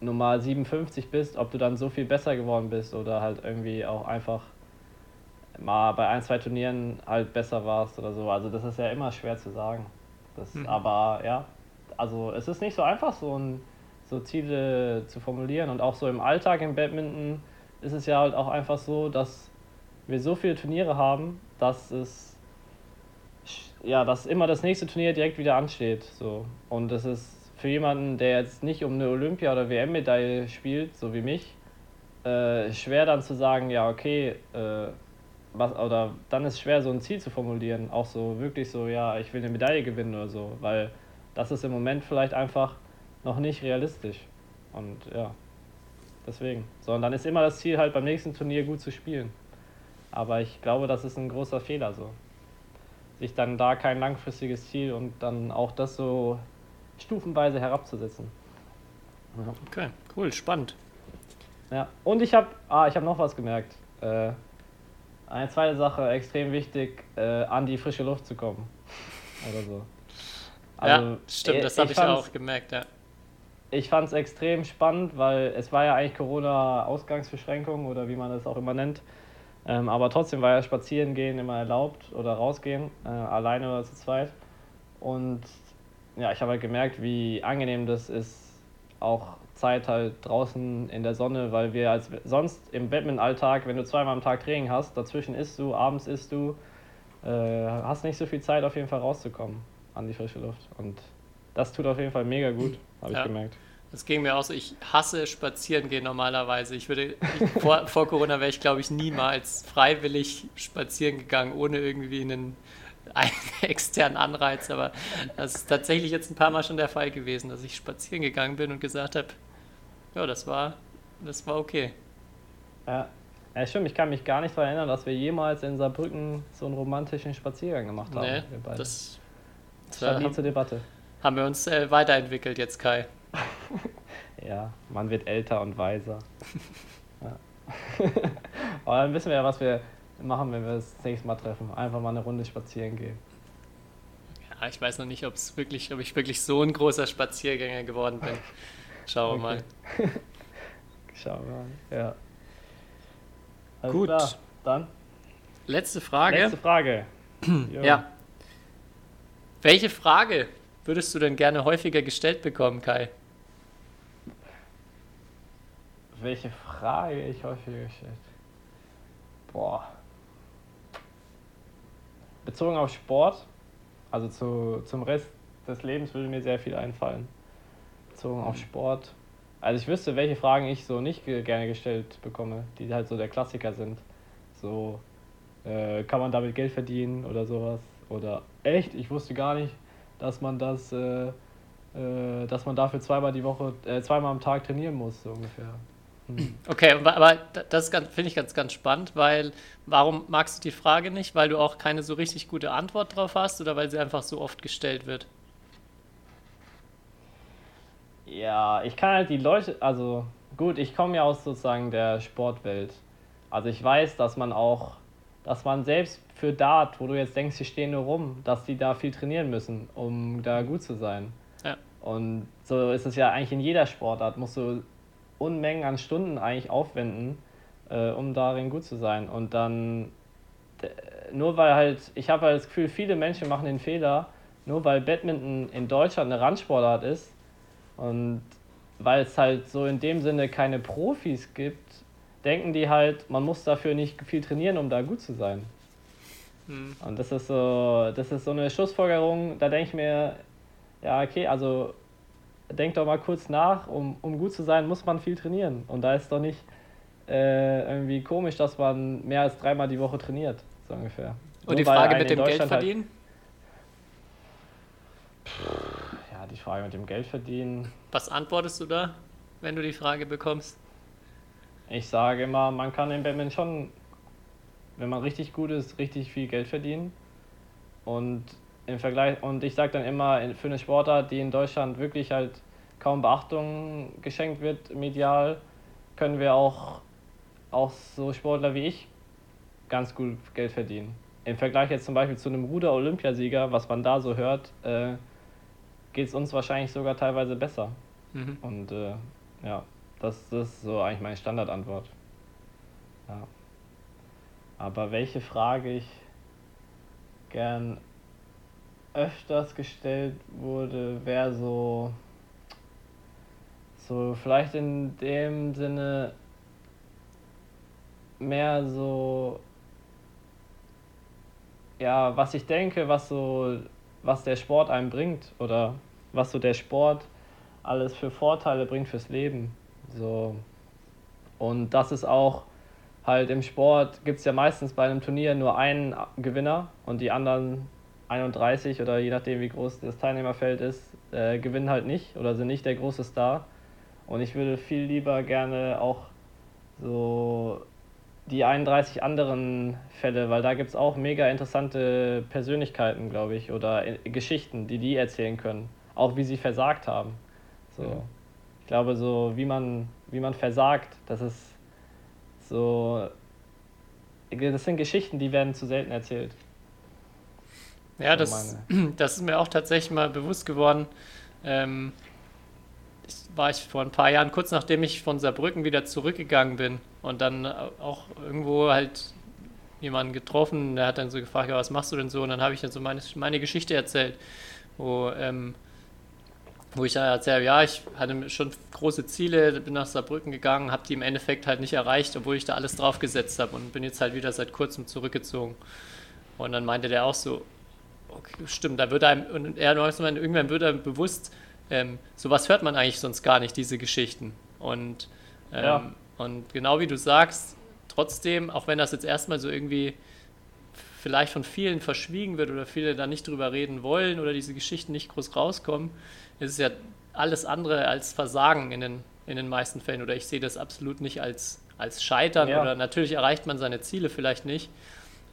normal 57 bist, ob du dann so viel besser geworden bist oder halt irgendwie auch einfach mal bei ein, zwei Turnieren halt besser warst oder so. Also das ist ja immer schwer zu sagen. Das, mhm. Aber ja, also es ist nicht so einfach, so, ein, so Ziele zu formulieren. Und auch so im Alltag im Badminton ist es ja halt auch einfach so, dass wir so viele Turniere haben, dass es ja, dass immer das nächste Turnier direkt wieder ansteht. So. Und das ist für jemanden, der jetzt nicht um eine Olympia- oder WM-Medaille spielt, so wie mich, äh, schwer dann zu sagen, ja, okay, äh, was, oder dann ist schwer, so ein Ziel zu formulieren. Auch so wirklich so, ja, ich will eine Medaille gewinnen oder so, weil das ist im Moment vielleicht einfach noch nicht realistisch. Und ja, deswegen. Sondern dann ist immer das Ziel, halt beim nächsten Turnier gut zu spielen. Aber ich glaube, das ist ein großer Fehler so. Sich dann da kein langfristiges Ziel und dann auch das so stufenweise herabzusetzen.
Ja. Okay, cool, spannend.
Ja, und ich habe ah, hab noch was gemerkt. Äh, eine zweite Sache, extrem wichtig, äh, an die frische Luft zu kommen. Oder so.
Also, ja, stimmt, das habe ich, ich auch gemerkt, ja.
Ich fand es extrem spannend, weil es war ja eigentlich Corona-Ausgangsbeschränkung oder wie man das auch immer nennt. Ähm, aber trotzdem war ja Spazierengehen immer erlaubt oder rausgehen, äh, alleine oder zu zweit. Und ja, ich habe halt gemerkt, wie angenehm das ist, auch Zeit halt draußen in der Sonne, weil wir als sonst im Badminton-Alltag, wenn du zweimal am Tag Training hast, dazwischen isst du, abends isst du, äh, hast nicht so viel Zeit auf jeden Fall rauszukommen an die frische Luft. Und das tut auf jeden Fall mega gut, habe ja. ich gemerkt.
Das ging mir auch so. Ich hasse spazieren gehen normalerweise. Ich würde, ich, vor, [LAUGHS] vor Corona wäre ich, glaube ich, niemals freiwillig spazieren gegangen, ohne irgendwie einen einen [LAUGHS] externen Anreiz, aber das ist tatsächlich jetzt ein paar Mal schon der Fall gewesen, dass ich spazieren gegangen bin und gesagt habe, ja, das war, das war okay.
Ja. ja, stimmt, ich kann mich gar nicht daran erinnern, dass wir jemals in Saarbrücken so einen romantischen Spaziergang gemacht haben. Nee,
das,
stand nie zur Debatte.
Haben wir uns äh, weiterentwickelt jetzt, Kai. [LAUGHS]
ja, man wird älter und weiser. ja. [LAUGHS] Aber dann wissen wir ja, was wir machen, wenn wir das nächste Mal treffen. Einfach mal eine Runde spazieren gehen.
Ja, ich weiß noch nicht, ob es wirklich, ob ich wirklich so ein großer Spaziergänger geworden bin. [LAUGHS] Schauen wir okay. mal. [LAUGHS]
Schauen wir mal, ja.
Alles Gut. Klar.
Dann.
Letzte Frage.
Letzte Frage. [CLEARS THROAT]
ja. Welche Frage würdest du denn gerne häufiger gestellt bekommen, Kai?
Welche Frage ich häufiger gestellt? Boah bezogen auf Sport, also zu, zum Rest des Lebens würde mir sehr viel einfallen. Bezogen auf. Sport. Also ich wüsste, welche Fragen ich so nicht gerne gestellt bekomme, die halt so der Klassiker sind. So, äh, kann man damit Geld verdienen oder sowas? Oder echt, ich wusste gar nicht, dass man das, äh, äh, dass man dafür zweimal die Woche, äh, zweimal am Tag trainieren muss, so ungefähr. [CLEARS THROAT]
Okay, aber das finde ich ganz, ganz spannend, weil warum magst du die Frage nicht? Weil du auch keine so richtig gute Antwort drauf hast oder weil sie einfach so oft gestellt wird?
Ja, ich kann halt die Leute, also gut, ich komme ja aus sozusagen der Sportwelt. Also ich weiß, dass man auch, dass man selbst für Dart, wo du jetzt denkst, die stehen nur rum, dass die da viel trainieren müssen, um da gut zu sein.
Ja.
Und so ist es ja eigentlich in jeder Sportart, musst du Unmengen an Stunden eigentlich aufwenden, äh, um darin gut zu sein. Und dann, nur weil halt, ich habe halt das Gefühl, viele Menschen machen den Fehler, nur weil Badminton in Deutschland eine Randsportart ist und weil es halt so in dem Sinne keine Profis gibt, denken die halt, man muss dafür nicht viel trainieren, um da gut zu sein. Mhm. Und das ist so, das ist so eine Schlussfolgerung, da denke ich mir, ja, okay, also denk doch mal kurz nach, um, um gut zu sein, muss man viel trainieren. Und da ist doch nicht äh, irgendwie komisch, dass man mehr als dreimal die Woche trainiert, so ungefähr.
Und die
Nur weil
Frage mit dem Geld
Deutschland halt-
verdienen?
Ja, die Frage mit dem Geld verdienen.
Was antwortest du da, wenn du die Frage bekommst?
Ich sage immer, man kann im Badminton schon, wenn man richtig gut ist, richtig viel Geld verdienen. Und im Vergleich, und ich sage dann immer, in- für eine Sportart, die in Deutschland wirklich halt kaum Beachtung geschenkt wird, medial, können wir auch, auch so Sportler wie ich ganz gut Geld verdienen. Im Vergleich jetzt zum Beispiel zu einem Ruder-Olympiasieger, was man da so hört, äh, geht es uns wahrscheinlich sogar teilweise besser.
Mhm.
Und äh, ja, das, das ist so eigentlich meine Standardantwort. Ja. Aber welche Frage ich gern öfters gestellt wurde, wäre so, so vielleicht in dem Sinne mehr so, ja, was ich denke, was so, was der Sport einem bringt oder was so der Sport alles für Vorteile bringt fürs Leben. So. Und das ist auch halt im Sport gibt es ja meistens bei einem Turnier nur einen Gewinner und die anderen 31 oder je nachdem wie groß das Teilnehmerfeld ist, äh, gewinnen halt nicht oder sind nicht der große Star. Und ich würde viel lieber gerne auch so die 31 anderen Fälle, weil da gibt es auch mega interessante Persönlichkeiten, glaube ich, oder äh, Geschichten, die die erzählen können. Auch wie sie versagt haben. So.
Ja.
Ich glaube, so wie man, wie man versagt, das ist so. Das sind Geschichten, die werden zu selten erzählt.
Ja, das, [CLEARS THROAT] das ist mir auch tatsächlich mal bewusst geworden. Ähm, war ich vor ein paar Jahren, kurz nachdem ich von Saarbrücken wieder zurückgegangen bin und dann auch irgendwo halt jemanden getroffen, der hat dann so gefragt, ja, was machst du denn so? Und dann habe ich dann so meine, meine Geschichte erzählt, wo, ähm, wo ich ja erzähle, ja, ich hatte schon große Ziele, bin nach Saarbrücken gegangen, habe die im Endeffekt halt nicht erreicht, obwohl ich da alles drauf gesetzt habe und bin jetzt halt wieder seit kurzem zurückgezogen. Und dann meinte der auch so, okay, stimmt, da wird einem, und er irgendwann wird einem bewusst, ähm, sowas hört man eigentlich sonst gar nicht, diese Geschichten. Und, ähm,
Ja.
und genau wie du sagst, trotzdem, auch wenn das jetzt erstmal so irgendwie vielleicht von vielen verschwiegen wird oder viele da nicht drüber reden wollen oder diese Geschichten nicht groß rauskommen, ist es ja alles andere als Versagen in den, in den meisten Fällen. Oder ich sehe das absolut nicht als, als Scheitern
Ja.
oder natürlich erreicht man seine Ziele vielleicht nicht,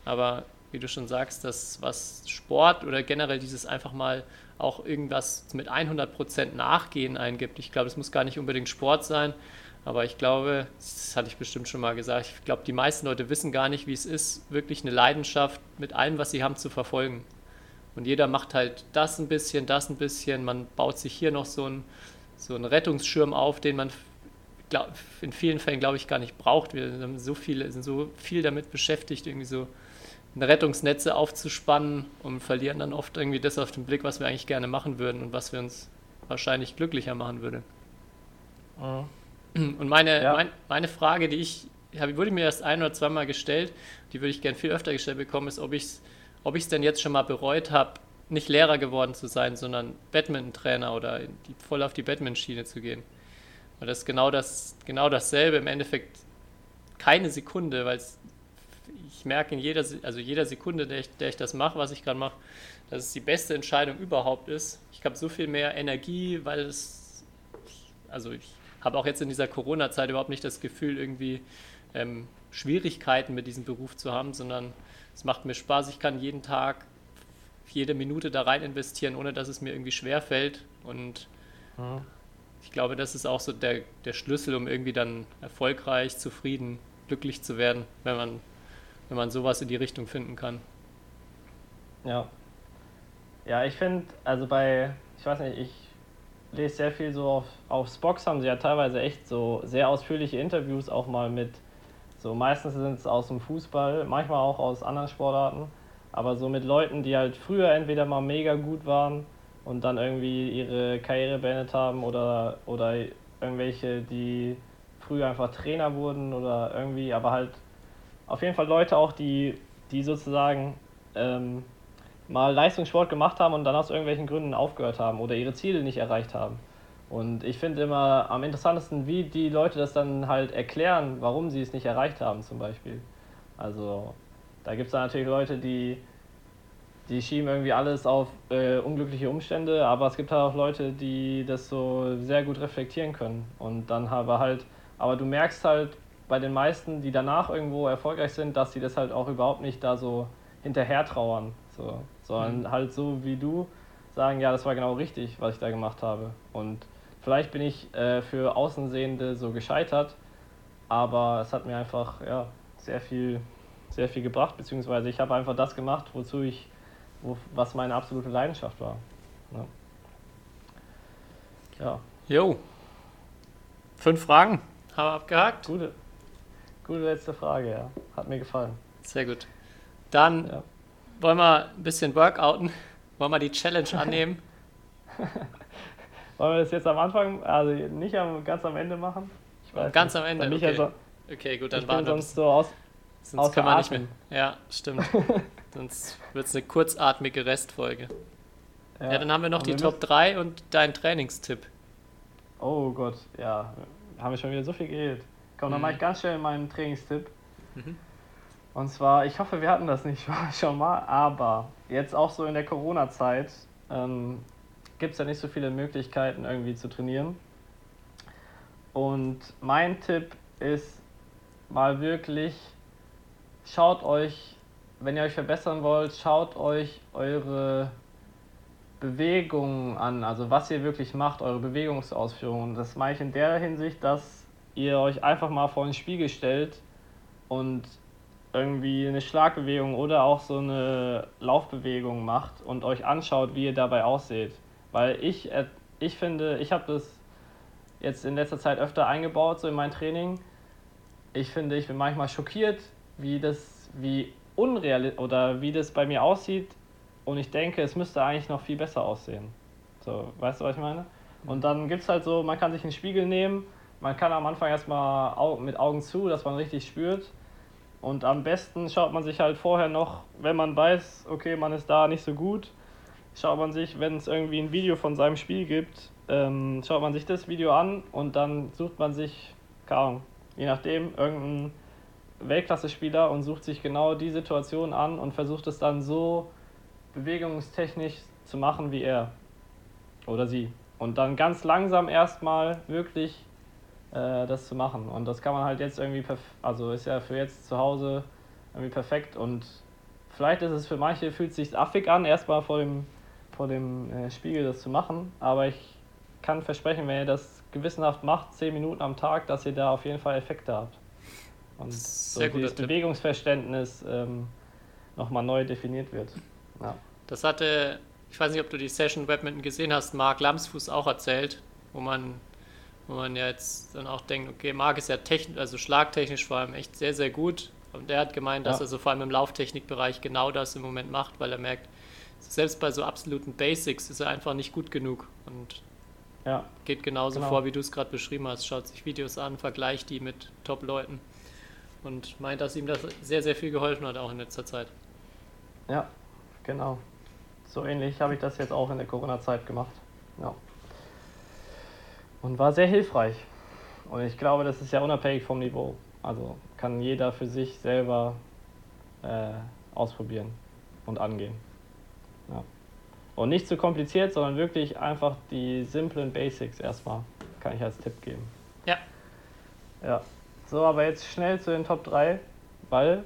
aber wie du schon sagst, das was Sport oder generell dieses einfach mal auch irgendwas mit 100% Nachgehen eingibt. Ich glaube, es muss gar nicht unbedingt Sport sein, aber ich glaube, das hatte ich bestimmt schon mal gesagt, ich glaube, die meisten Leute wissen gar nicht, wie es ist, wirklich eine Leidenschaft mit allem, was sie haben, zu verfolgen. Und jeder macht halt das ein bisschen, das ein bisschen, man baut sich hier noch so einen, so einen Rettungsschirm auf, den man in vielen Fällen, glaube ich, gar nicht braucht. Wir sind so, viele, sind so viel damit beschäftigt, irgendwie so Rettungsnetze aufzuspannen und verlieren dann oft irgendwie das auf den Blick, was wir eigentlich gerne machen würden und was wir uns wahrscheinlich glücklicher machen würde.
Mhm.
Und meine,
Ja.
mein, meine Frage, die ich, habe, wurde mir erst ein oder zweimal gestellt, die würde ich gern viel öfter gestellt bekommen, ist, ob ich es ob ich's denn jetzt schon mal bereut habe, nicht Lehrer geworden zu sein, sondern Badminton-Trainer oder in die, voll auf die Badminton-Schiene zu gehen. Und das ist genau, das, genau dasselbe, im Endeffekt keine Sekunde, weil ich merke in jeder, also jeder Sekunde, der ich, der ich das mache, was ich gerade mache, dass es die beste Entscheidung überhaupt ist. Ich habe so viel mehr Energie, weil es, also ich habe auch jetzt in dieser Corona-Zeit überhaupt nicht das Gefühl, irgendwie ähm, Schwierigkeiten mit diesem Beruf zu haben, sondern es macht mir Spaß. Ich kann jeden Tag, jede Minute da rein investieren, ohne dass es mir irgendwie schwer fällt. Und
Mhm.
ich glaube, das ist auch so der, der Schlüssel, um irgendwie dann erfolgreich, zufrieden, glücklich zu werden, wenn man, wenn man sowas in die Richtung finden kann.
Ja. Ja, ich finde, also bei, ich weiß nicht, ich lese sehr viel so auf, auf Spox haben sie ja teilweise echt so sehr ausführliche Interviews auch mal mit, so meistens sind es aus dem Fußball, manchmal auch aus anderen Sportarten, aber so mit Leuten, die halt früher entweder mal mega gut waren und dann irgendwie ihre Karriere beendet haben oder, oder irgendwelche, die früher einfach Trainer wurden oder irgendwie, aber halt auf jeden Fall Leute auch, die, die sozusagen ähm, mal Leistungssport gemacht haben und dann aus irgendwelchen Gründen aufgehört haben oder ihre Ziele nicht erreicht haben. Und ich finde immer am interessantesten, wie die Leute das dann halt erklären, warum sie es nicht erreicht haben, zum Beispiel. Also, da gibt es natürlich Leute, die, die schieben irgendwie alles auf äh, unglückliche Umstände, aber es gibt halt auch Leute, die das so sehr gut reflektieren können. Und dann aber halt, aber du merkst halt bei den meisten, die danach irgendwo erfolgreich sind, dass sie das halt auch überhaupt nicht da so hinterher trauern, so, sondern
Mhm.
halt so wie du sagen, ja, das war genau richtig, was ich da gemacht habe. Und vielleicht bin ich äh, für Außensehende so gescheitert, aber es hat mir einfach ja, sehr viel, sehr viel gebracht, beziehungsweise ich habe einfach das gemacht, wozu ich, wo, was meine absolute Leidenschaft war. Ja. ja,
Jo. Fünf Fragen. Haben wir abgehakt.
gute, gute letzte Frage, ja. Hat mir gefallen.
Sehr gut. Dann
Ja.
wollen wir ein bisschen workouten. Wollen wir die Challenge annehmen? [LAUGHS] [LAUGHS]
Wollen wir das jetzt am Anfang, also nicht am, ganz am Ende machen? Ich
Ganz
nicht.
am Ende, okay.
Ja
Okay, gut, dann warten wir.
sonst so aus,
Sonst können wir nicht mehr. Ja, stimmt. [LAUGHS] Sonst wird es eine kurzatmige Restfolge. Ja, dann haben wir noch
Und
die
wir
Top 3 und deinen Trainingstipp.
Oh Gott, ja. Haben wir schon wieder so viel geredet. Komm, dann
Mhm.
mache ich ganz schnell meinen Trainingstipp.
Mhm.
Und zwar, ich hoffe, wir hatten das nicht [LAUGHS] schon mal, aber jetzt auch so in der Corona-Zeit ähm, gibt es ja nicht so viele Möglichkeiten irgendwie zu trainieren. Und mein Tipp ist mal wirklich, schaut euch, wenn ihr euch verbessern wollt, schaut euch eure Bewegungen an, also was ihr wirklich macht, eure Bewegungsausführungen. Das mache ich in der Hinsicht, dass ihr euch einfach mal vor den Spiegel stellt und irgendwie eine Schlagbewegung oder auch so eine Laufbewegung macht und euch anschaut, wie ihr dabei ausseht. Weil ich, äh, ich finde, ich habe das jetzt in letzter Zeit öfter eingebaut, so in mein Training. Ich finde, ich bin manchmal schockiert, wie das, wie unreal oder wie das bei mir aussieht. Und ich denke, es müsste eigentlich noch viel besser aussehen. So, weißt du, was ich meine? Und dann gibt es halt so, man kann sich einen Spiegel nehmen, man kann am Anfang erstmal mit Augen zu, dass man richtig spürt. Und am besten schaut man sich halt vorher noch, wenn man weiß, okay, man ist da nicht so gut, schaut man sich, wenn es irgendwie ein Video von seinem Spiel gibt, ähm, schaut man sich das Video an und dann sucht man sich, keine Ahnung, je nachdem, irgendeinen Weltklasse-Spieler und sucht sich genau die Situation an und versucht es dann so bewegungstechnisch zu machen wie er oder sie. Und dann ganz langsam erstmal wirklich äh, das zu machen. Und das kann man halt jetzt irgendwie, also ist ja für jetzt zu Hause irgendwie perfekt. Und vielleicht ist es für manche, fühlt es sich affig an, erstmal vor dem, vor dem äh, Spiegel das zu machen. Aber ich kann versprechen, wenn ihr das gewissenhaft macht, 10 Minuten am Tag, dass ihr da auf jeden Fall Effekte habt. Und so
Sehr guter
dieses
Tipp.
Bewegungsverständnis ähm, nochmal neu definiert wird. Ja.
Das hatte, ich weiß nicht, ob du die Session Badminton gesehen hast, Marc Lamsfuß auch erzählt, wo man, wo man ja jetzt dann auch denkt, okay, Marc ist ja technisch, also schlagtechnisch vor allem echt sehr, sehr gut. Und der hat gemeint, dass
Ja.
er so vor allem im Lauftechnikbereich genau das im Moment macht, weil er merkt, selbst bei so absoluten Basics ist er einfach nicht gut genug und
ja,
geht genauso
Genau.
vor, wie du es gerade beschrieben hast. Schaut sich Videos an, vergleicht die mit Top-Leuten und meint, dass ihm das sehr, sehr viel geholfen hat, auch in letzter Zeit.
Ja, genau. So ähnlich habe ich das jetzt auch in der Corona-Zeit gemacht. Ja. Und war sehr hilfreich. Und ich glaube, das ist ja unabhängig vom Niveau. Also kann jeder für sich selber äh, ausprobieren und angehen. Ja. Und nicht zu kompliziert, sondern wirklich einfach die simplen Basics erstmal, kann ich als Tipp geben.
Ja.
Ja. So, aber jetzt schnell zu den Top 3, weil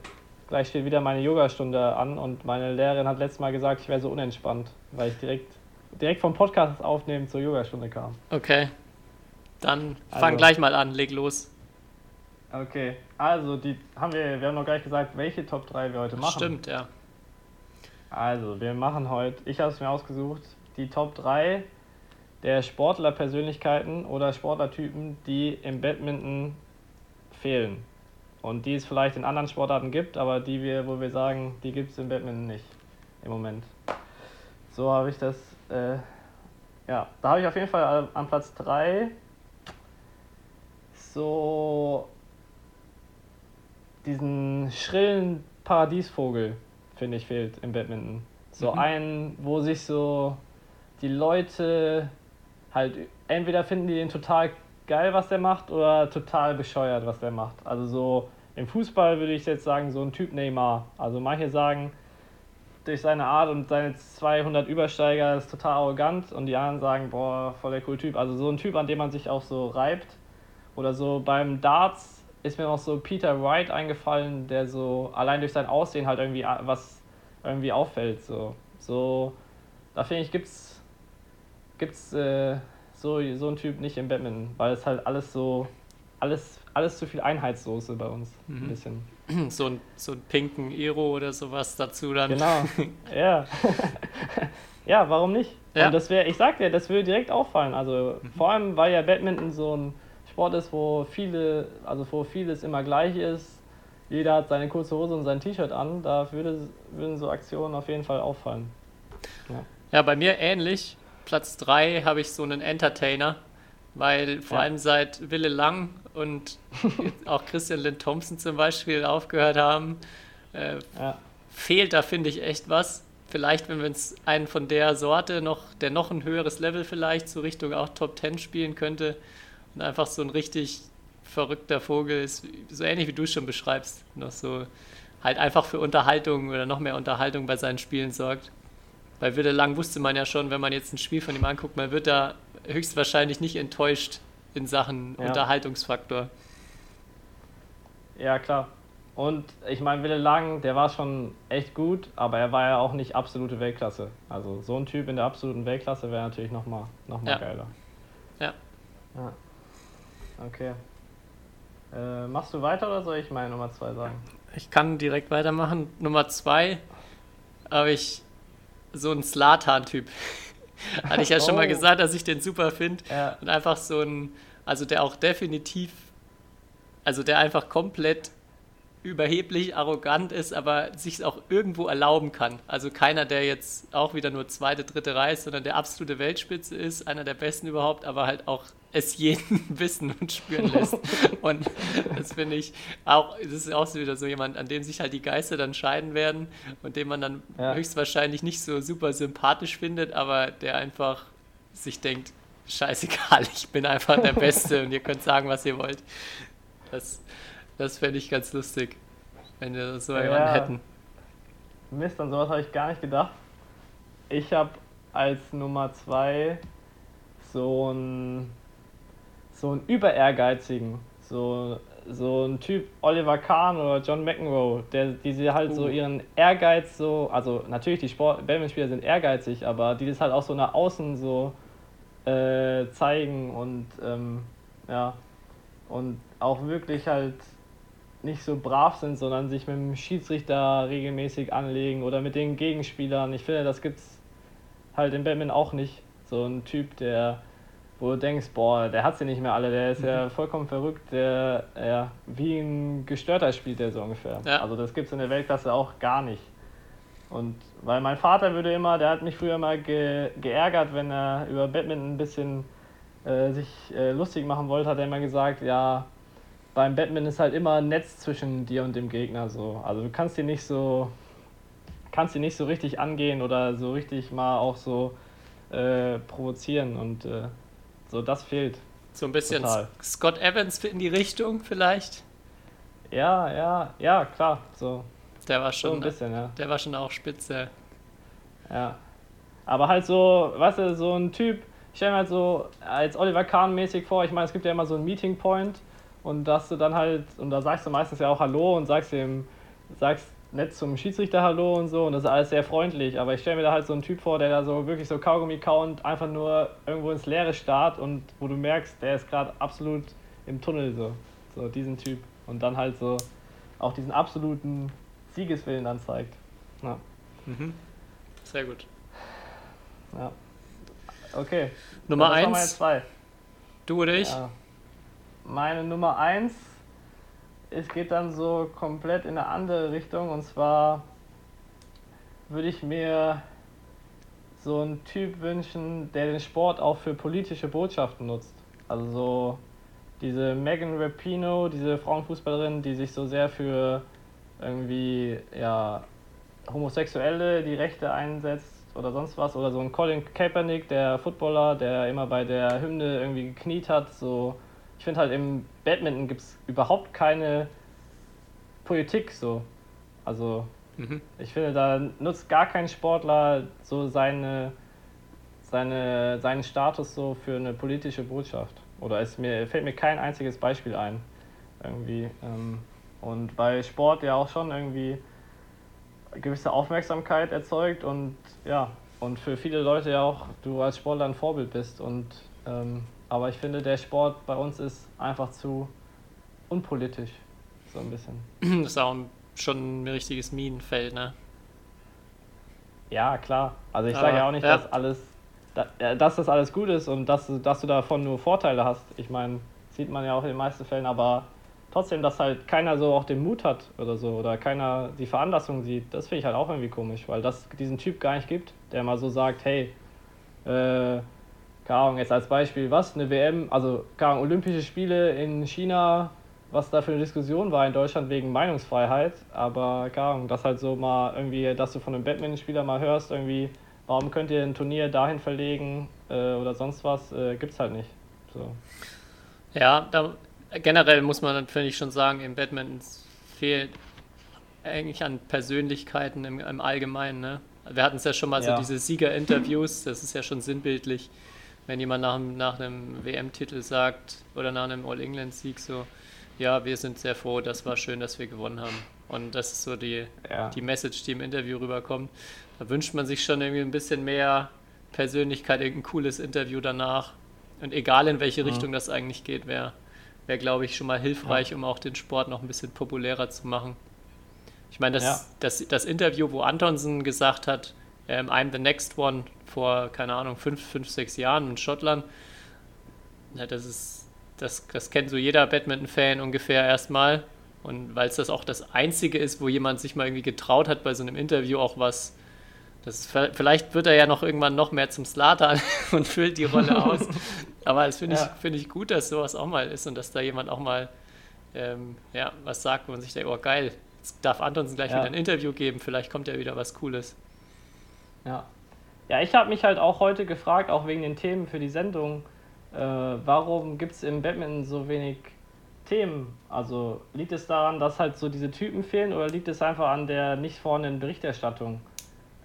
gleich steht wieder meine Yogastunde an und meine Lehrerin hat letztes Mal gesagt, ich wäre so unentspannt, weil ich direkt, direkt vom Podcast aufnehmen zur Yogastunde kam.
Okay. Dann fang
Also-
gleich mal an, leg los.
Okay, also die haben wir, wir haben noch gar nicht gesagt, welche Top 3 wir heute machen.
Stimmt, ja.
Also, wir machen heute, ich habe es mir ausgesucht, die Top 3 der Sportlerpersönlichkeiten oder Sportlertypen, die im Badminton fehlen. Und die es vielleicht in anderen Sportarten gibt, aber die wir, wo wir sagen, die gibt es im Badminton nicht im Moment. So habe ich das, äh, ja, da habe ich auf jeden Fall an Platz 3 so diesen schrillen Paradiesvogel, finde ich, fehlt im Badminton. So
Mhm.
einen, wo sich so die Leute halt entweder finden die den total geil, was der macht, oder total bescheuert, was der macht. Also so im Fußball würde ich jetzt sagen, so ein Typ Neymar. Also manche sagen, durch seine Art und seine 200 Übersteiger ist total arrogant und die anderen sagen, boah, voll der cool Typ. Also so ein Typ, an dem man sich auch so reibt. Oder so beim Darts ist mir noch so Peter Wright eingefallen, der so allein durch sein Aussehen halt irgendwie was irgendwie auffällt. So, so da finde ich, gibt's, gibt's äh, so, so einen Typ nicht im Badminton, weil es halt alles so, alles, alles zu viel Einheitssoße bei uns.
Mhm.
Ein bisschen. [CLEARS THROAT]
so, ein, so einen pinken Ero oder sowas dazu dann.
Genau, [LAUGHS] ja. [LAUGHS] ja, warum nicht?
Ja.
Und das wäre, ich sag dir, das würde direkt auffallen. Also vor allem, weil ja Badminton so ein Sport ist, wo viele, also wo vieles immer gleich ist. Jeder hat seine kurze Hose und sein T-Shirt an. Da würde, würden so Aktionen auf jeden Fall auffallen.
Ja, bei mir ähnlich. Platz 3 habe ich so einen Entertainer, weil vor
Ja.
allem seit Wille Lang und [LAUGHS] auch Christian Lind Thompson zum Beispiel aufgehört haben, äh,
Ja.
fehlt da, finde ich, echt was. Vielleicht, wenn wir uns einen von der Sorte noch, der noch ein höheres Level vielleicht so Richtung auch Top 10 spielen könnte und einfach so ein richtig verrückter Vogel ist, so ähnlich wie du es schon beschreibst, noch so halt einfach für Unterhaltung oder noch mehr Unterhaltung bei seinen Spielen sorgt. Bei Wille Lang wusste man ja schon, wenn man jetzt ein Spiel von ihm anguckt, man wird da höchstwahrscheinlich nicht enttäuscht in Sachen
Ja.
Unterhaltungsfaktor.
Ja, klar. Und ich meine, Wille Lang, der war schon echt gut, aber er war ja auch nicht absolute Weltklasse. Also so ein Typ in der absoluten Weltklasse wäre natürlich nochmal noch mal
Ja.
geiler.
Ja.
ja. Okay. Äh, machst du weiter oder soll ich meine Nummer zwei sagen?
Ich kann direkt weitermachen. Nummer zwei habe ich so einen Slatan-Typ. [LAUGHS] Hatte ich ja schon mal
Oh.
gesagt, dass ich den super finde.
Ja.
Und einfach so ein, also der auch definitiv, also der einfach komplett überheblich, arrogant ist, aber sich auch irgendwo erlauben kann. Also keiner, der jetzt auch wieder nur zweite, dritte reist, sondern der absolute Weltspitze ist, einer der besten überhaupt, aber halt auch es jeden [LAUGHS] wissen und spüren lässt. und das finde ich auch, das ist auch so wieder so jemand, an dem sich halt die Geister dann scheiden werden und den man dann
Ja.
höchstwahrscheinlich nicht so super sympathisch findet, aber der einfach sich denkt, scheißegal, [LAUGHS] ich bin einfach der Beste und ihr könnt sagen, was ihr wollt. Das, das fände ich ganz lustig, wenn wir so jemanden
Ja.
hätten.
Mist, an sowas habe ich gar nicht gedacht. Ich habe als Nummer zwei so einen so einen überehrgeizigen, so, so ein Typ Oliver Kahn oder John McEnroe, der die sie halt so
Oh.
ihren Ehrgeiz so, also natürlich die Sport Badmintonspieler sind ehrgeizig, aber die das halt auch so nach außen so äh, zeigen und ähm, ja und auch wirklich halt nicht so brav sind, sondern sich mit dem Schiedsrichter regelmäßig anlegen oder mit den Gegenspielern. Ich finde, das gibt's halt im Batman auch nicht. So ein Typ, der, wo du denkst, boah, der hat sie nicht mehr alle, der ist ja vollkommen verrückt, der, ja, wie ein Gestörter spielt der so ungefähr.
Ja.
Also das gibt's in der Weltklasse auch gar nicht. Und weil mein Vater würde immer, der hat mich früher mal ge, geärgert, wenn er über Badminton ein bisschen äh, sich äh, lustig machen wollte, hat er immer gesagt, ja, beim Batman ist halt immer ein Netz zwischen dir und dem Gegner so. Also du kannst ihn nicht so kannst ihn nicht so richtig angehen oder so richtig mal auch so äh, provozieren und äh, so das fehlt.
So ein bisschen
Total.
Scott Evans in die Richtung vielleicht.
Ja, ja, ja, klar, so,
Der war
so ein
schon,
bisschen, ja.
der war schon auch spitze.
Ja. Aber halt so, weißt du, so ein Typ, ich stelle mir halt so als Oliver Kahn mäßig vor, ich meine, es gibt ja immer so einen Meeting Point und dass du dann halt, und da sagst du meistens ja auch Hallo und sagst dem, sagst nett zum Schiedsrichter Hallo und so und das ist alles sehr freundlich, aber ich stelle mir da halt so einen Typ vor, der da so wirklich so Kaugummi kauend einfach nur irgendwo ins Leere starrt und wo du merkst, der ist gerade absolut im Tunnel so, so diesen Typ und dann halt so auch diesen absoluten Siegeswillen dann zeigt. Ja.
Mhm. Sehr gut.
Ja. Okay.
Nummer
das waren meine
eins,
zwei.
du oder ich?
Ja. Meine Nummer eins, es geht dann so komplett in eine andere Richtung und zwar würde ich mir so einen Typ wünschen, der den Sport auch für politische Botschaften nutzt. Also so diese Megan Rapino, diese Frauenfußballerin, die sich so sehr für irgendwie ja Homosexuelle die Rechte einsetzt oder sonst was. Oder so ein Colin Kaepernick, der Footballer, der immer bei der Hymne irgendwie gekniet hat. So, ich finde halt im Badminton gibt es überhaupt keine Politik so. Also
Mhm.
ich finde, da nutzt gar kein Sportler so seine, seine, seinen Status so für eine politische Botschaft. Oder es mir, fällt mir kein einziges Beispiel ein. Irgendwie. Ähm, und bei Sport ja auch schon irgendwie gewisse Aufmerksamkeit erzeugt und ja, und für viele Leute ja auch du als Sportler ein Vorbild bist. Und ähm, aber ich finde, der Sport bei uns ist einfach zu unpolitisch. So ein bisschen. [CLEARS THROAT]
Das ist auch schon ein richtiges Minenfeld, ne?
Ja, klar. Also ich sage ja auch nicht,
ja.
dass alles, da, dass das alles gut ist und dass, du- dass du davon nur Vorteile hast. Ich meine, sieht man ja auch in den meisten Fällen, aber trotzdem, dass halt keiner so auch den Mut hat oder so oder keiner die Veranlassung sieht, das finde ich halt auch irgendwie komisch, weil das diesen Typ gar nicht gibt, der mal so sagt, hey, äh, Ahnung, jetzt als Beispiel, was, eine WM, also keine Ahnung, Olympische Spiele in China, was da für eine Diskussion war in Deutschland wegen Meinungsfreiheit, aber keine Ahnung, das halt so mal irgendwie, dass du von einem Badmintonspieler mal hörst, irgendwie, warum könnt ihr ein Turnier dahin verlegen äh, oder sonst was, äh, gibt's halt nicht. So.
Ja, da, generell muss man dann, finde ich, schon sagen, im Badminton fehlt eigentlich an Persönlichkeiten im, im Allgemeinen. Ne? Wir hatten es ja schon mal
Ja.
so diese Siegerinterviews, das ist ja schon sinnbildlich, wenn jemand nach, einem- nach einem WM-Titel sagt oder nach einem All-England-Sieg so, ja, wir sind sehr froh, das war schön, dass wir gewonnen haben. Und das ist so die,
Ja.
die Message, die im Interview rüberkommt. Da wünscht man sich schon irgendwie ein bisschen mehr Persönlichkeit, irgendein cooles Interview danach. Und egal in welche Richtung das eigentlich geht, wäre, wär, glaube ich, schon mal hilfreich, um auch den Sport noch ein bisschen populärer zu machen. Ich meine, das,
Ja.
das, das Interview, wo Antonsen gesagt hat, ähm, I'm the next one vor, keine Ahnung, fünf, fünf, sechs Jahren in Schottland, ja, das ist, das, das kennt so jeder Badminton-Fan ungefähr erstmal. Und weil es das auch das Einzige ist, wo jemand sich mal irgendwie getraut hat, bei so einem Interview auch was. Das, vielleicht wird er ja noch irgendwann noch mehr zum Slatan [LAUGHS] und füllt die Rolle [LAUGHS] aus. Aber das finde
Ja.
ich, finde ich gut, dass sowas auch mal ist und dass da jemand auch mal ähm, ja, was sagt, wo man sich denkt, oh geil, jetzt darf Antonsen gleich
Ja.
wieder ein Interview geben, vielleicht kommt ja wieder was Cooles.
Ja. Ja, ich habe mich halt auch heute gefragt, auch wegen den Themen für die Sendung, äh, warum gibt es im Badminton so wenig Themen? Also liegt es daran, dass halt so diese Typen fehlen oder liegt es einfach an der nicht vorhandenen Berichterstattung?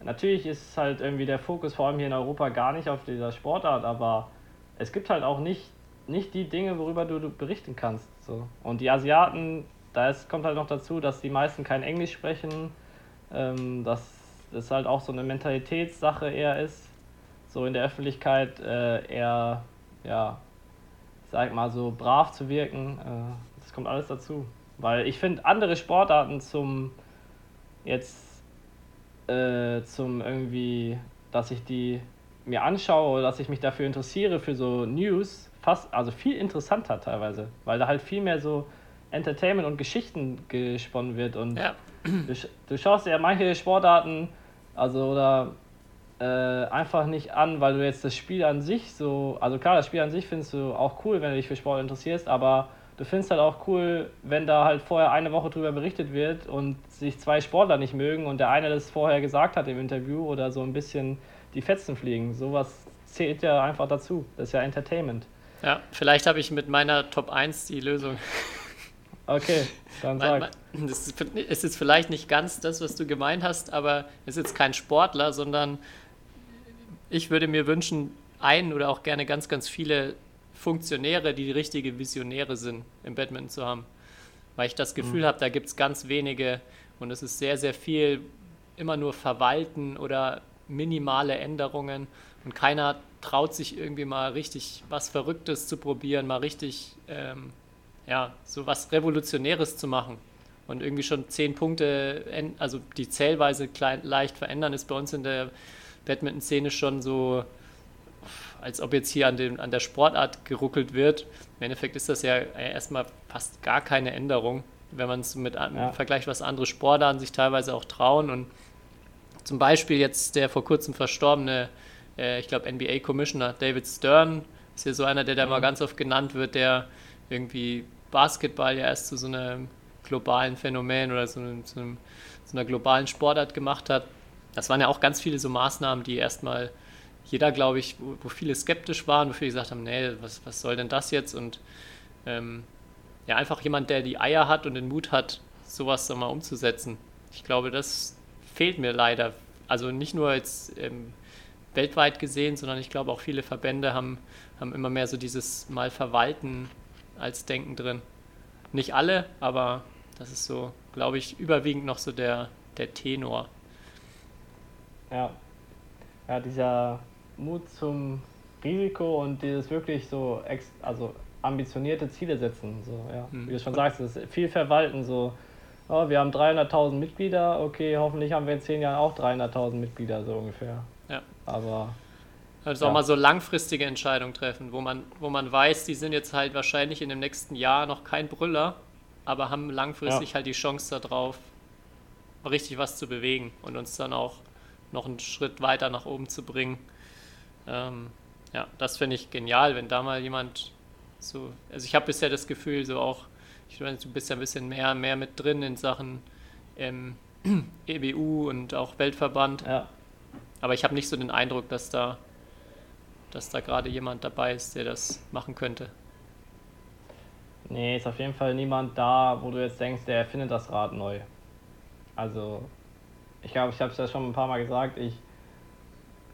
Natürlich ist halt irgendwie der Fokus vor allem hier in Europa gar nicht auf dieser Sportart, aber es gibt halt auch nicht, nicht die Dinge, worüber du, du berichten kannst. So. Und die Asiaten, da ist, kommt halt noch dazu, dass die meisten kein Englisch sprechen, ähm, dass das halt auch so eine Mentalitätssache eher ist, so in der Öffentlichkeit äh, eher, ja, sag mal so brav zu wirken. Äh, das kommt alles dazu. Weil ich finde, andere Sportarten zum jetzt äh, zum irgendwie, dass ich die mir anschaue oder dass ich mich dafür interessiere für so News, fast, also viel interessanter teilweise, weil da halt viel mehr so Entertainment und Geschichten gesponnen wird und
Ja,
du, du schaust ja manche Sportarten, also oder äh, einfach nicht an, weil du jetzt das Spiel an sich so, also klar, das Spiel an sich findest du auch cool, wenn du dich für Sport interessierst, aber du findest halt auch cool, wenn da halt vorher eine Woche drüber berichtet wird und sich zwei Sportler nicht mögen und der eine das vorher gesagt hat im Interview oder so ein bisschen die Fetzen fliegen. Sowas zählt ja einfach dazu. Das ist ja Entertainment.
ja, vielleicht habe ich mit meiner Top 1 die Lösung.
Okay, dann sag.
mein- Das ist, es ist vielleicht nicht ganz das, was du gemeint hast, aber es ist jetzt kein Sportler, sondern ich würde mir wünschen, einen oder auch gerne ganz, ganz viele Funktionäre, die richtige Visionäre sind, im Badminton zu haben. Weil ich das Gefühl habe, da gibt es ganz wenige und es ist sehr, sehr viel immer nur verwalten oder minimale Änderungen und keiner traut sich irgendwie mal richtig was Verrücktes zu probieren, mal richtig ähm, ja, so was Revolutionäres zu machen und irgendwie schon zehn Punkte, also die Zählweise klein, leicht verändern, ist bei uns in der Badminton-Szene schon so, als ob jetzt hier an, dem, an der Sportart geruckelt wird. Im Endeffekt ist das ja erstmal fast gar keine Änderung, wenn man es mit
Ja.
im Vergleich, was andere Sportarten sich teilweise auch trauen. Und zum Beispiel jetzt der vor kurzem verstorbene, äh, ich glaube, NBA-Commissioner David Stern ist ja so einer, der da mal ganz oft genannt wird, der irgendwie Basketball ja erst zu so einem globalen Phänomen oder zu, einem, zu, einem, zu einer globalen Sportart gemacht hat. das waren ja auch ganz viele so Maßnahmen, die erstmal jeder, glaube ich, wo, wo, viele skeptisch waren, wo viele gesagt haben, nee, was, was soll denn das jetzt? Und ähm, ja, einfach jemand, der die Eier hat und den Mut hat, sowas so mal umzusetzen. Ich glaube, das fehlt mir leider. Also nicht nur jetzt ähm, weltweit gesehen, sondern ich glaube auch viele Verbände haben, haben immer mehr so dieses mal verwalten als Denken drin. Nicht alle, aber das ist so, glaube ich, überwiegend noch so der, der Tenor.
Ja. Ja, dieser Mut zum Risiko und dieses wirklich so ex also ambitionierte Ziele setzen. So, ja. Hm. Wie du schon sagst, das ist viel verwalten. So, oh, wir haben 300.000 Mitglieder, okay, hoffentlich haben wir in zehn Jahren auch 300.000 Mitglieder, so ungefähr.
Ja.
Aber.
Also ja. auch mal so langfristige Entscheidungen treffen, wo man, wo man weiß, die sind jetzt halt wahrscheinlich in dem nächsten Jahr noch kein Brüller, aber haben langfristig ja. halt die Chance darauf, richtig was zu bewegen und uns dann auch noch einen Schritt weiter nach oben zu bringen. Ähm, ja, das finde ich genial, wenn da mal jemand so, also ich habe bisher das Gefühl, so auch, ich meine, du bist ja ein bisschen mehr, mehr mit drin in Sachen ähm, [CLEARS THROAT] EBU und auch Weltverband.
Ja.
Aber ich habe nicht so den Eindruck, dass da, dass da gerade jemand dabei ist, der das machen könnte.
Nee, ist auf jeden Fall niemand da, wo du jetzt denkst, der erfindet das Rad neu. Also, ich glaube, ich habe es ja schon ein paar Mal gesagt, ich,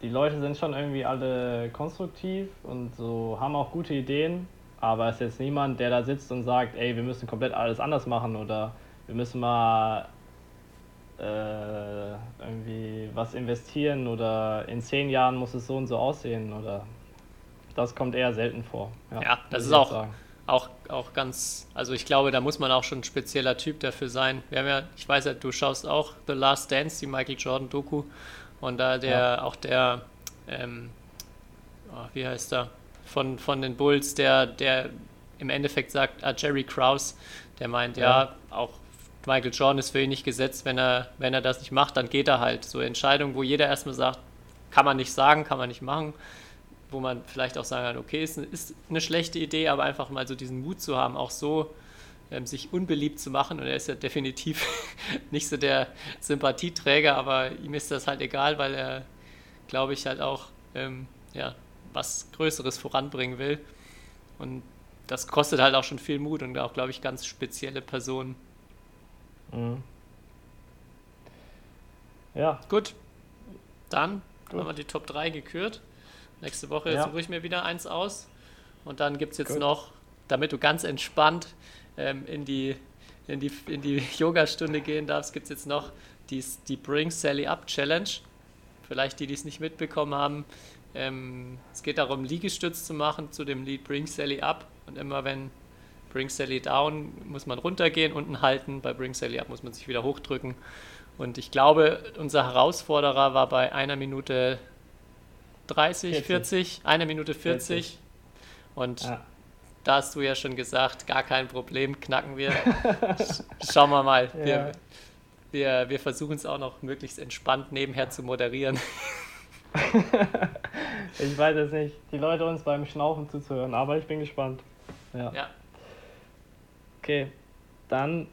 die Leute sind schon irgendwie alle konstruktiv und so haben auch gute Ideen, aber es ist jetzt niemand, der da sitzt und sagt, ey, wir müssen komplett alles anders machen oder wir müssen mal äh, irgendwie was investieren oder in zehn Jahren muss es so und so aussehen oder das kommt eher selten vor.
Ja, ja das ist auch, auch, auch ganz, also ich glaube, da muss man auch schon ein spezieller Typ dafür sein. Wir haben ja, ich weiß ja, du schaust auch The Last Dance, die Michael Jordan Doku und da der, ja. auch der, ähm, oh, wie heißt er, von, von den Bulls, der, der im Endeffekt sagt, ah, Jerry Krause, der meint, ja, ja auch Michael Jordan ist für ihn nicht gesetzt, wenn er, wenn er das nicht macht, dann geht er halt. So Entscheidungen, wo jeder erstmal sagt, kann man nicht sagen, kann man nicht machen, wo man vielleicht auch sagen kann, okay, ist, ist eine schlechte Idee, aber einfach mal so diesen Mut zu haben, auch so ähm, sich unbeliebt zu machen. Und er ist ja definitiv [LAUGHS] nicht so der Sympathieträger, aber ihm ist das halt egal, weil er, glaube ich, halt auch ähm, ja, was Größeres voranbringen will. Und das kostet halt auch schon viel Mut und auch, glaube ich, ganz spezielle Personen.
Mhm. Ja.
Gut. Dann Gut. haben wir die Top 3 gekürt. Nächste Woche ja. suche ich mir wieder eins aus. Und dann gibt es jetzt Gut. noch, damit du ganz entspannt ähm, in die, in die, in die [LAUGHS] Yoga-Stunde gehen darfst, gibt es jetzt noch die, die Bring Sally Up Challenge. Vielleicht die, die es nicht mitbekommen haben. Ähm, es geht darum, Liegestütz zu machen zu dem Lied Bring Sally Up. Und immer wenn Bring Sally Down muss man runtergehen, unten halten. Bei Bring Sally Up muss man sich wieder hochdrücken. Und ich glaube, unser Herausforderer war bei einer Minute 30, 40, 40 eine Minute 40. 40. Und ja. da hast du ja schon gesagt, gar kein Problem, knacken wir. Schauen wir mal. [LAUGHS] Ja. Wir, wir, wir versuchen es auch noch möglichst entspannt nebenher zu moderieren. [LAUGHS]
ich weiß es nicht, die Leute uns beim Schnaufen zuzuhören, aber ich bin gespannt. Ja.
ja.
Okay, dann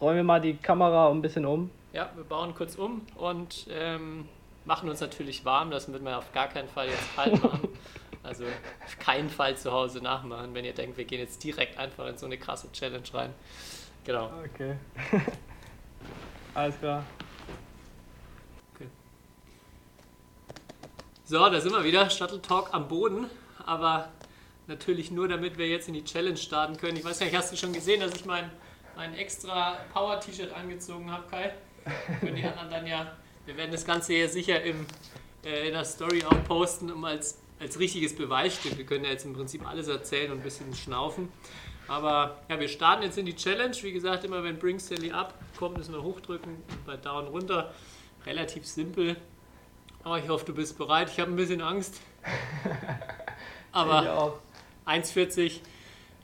räumen wir mal die Kamera ein bisschen um.
Ja, wir bauen kurz um und ähm, machen uns natürlich warm. Das wird man auf gar keinen Fall jetzt kalt machen. [LAUGHS] Also auf keinen Fall zu Hause nachmachen, wenn ihr denkt, wir gehen jetzt direkt einfach in so eine krasse Challenge rein. Genau.
Okay. [LAUGHS] Alles klar.
Okay. So, da sind wir wieder. Shuttle Talk am Boden. Aber natürlich nur, damit wir jetzt in die Challenge starten können. Ich weiß nicht, hast du schon gesehen, dass ich mein, mein extra Power-T-Shirt angezogen habe, Kai? Können die anderen dann ja wir werden das Ganze hier sicher im, äh, in der Story auch posten, um als, als richtiges Beweisstück. Wir können ja jetzt im Prinzip alles erzählen und ein bisschen schnaufen. Aber ja, wir starten jetzt in die Challenge. Wie gesagt, immer wenn Bring Sally up kommt, müssen wir hochdrücken und bei Down runter. Relativ simpel. Aber ich hoffe, du bist bereit. Ich habe ein bisschen Angst. [LAUGHS] Aber 1,40.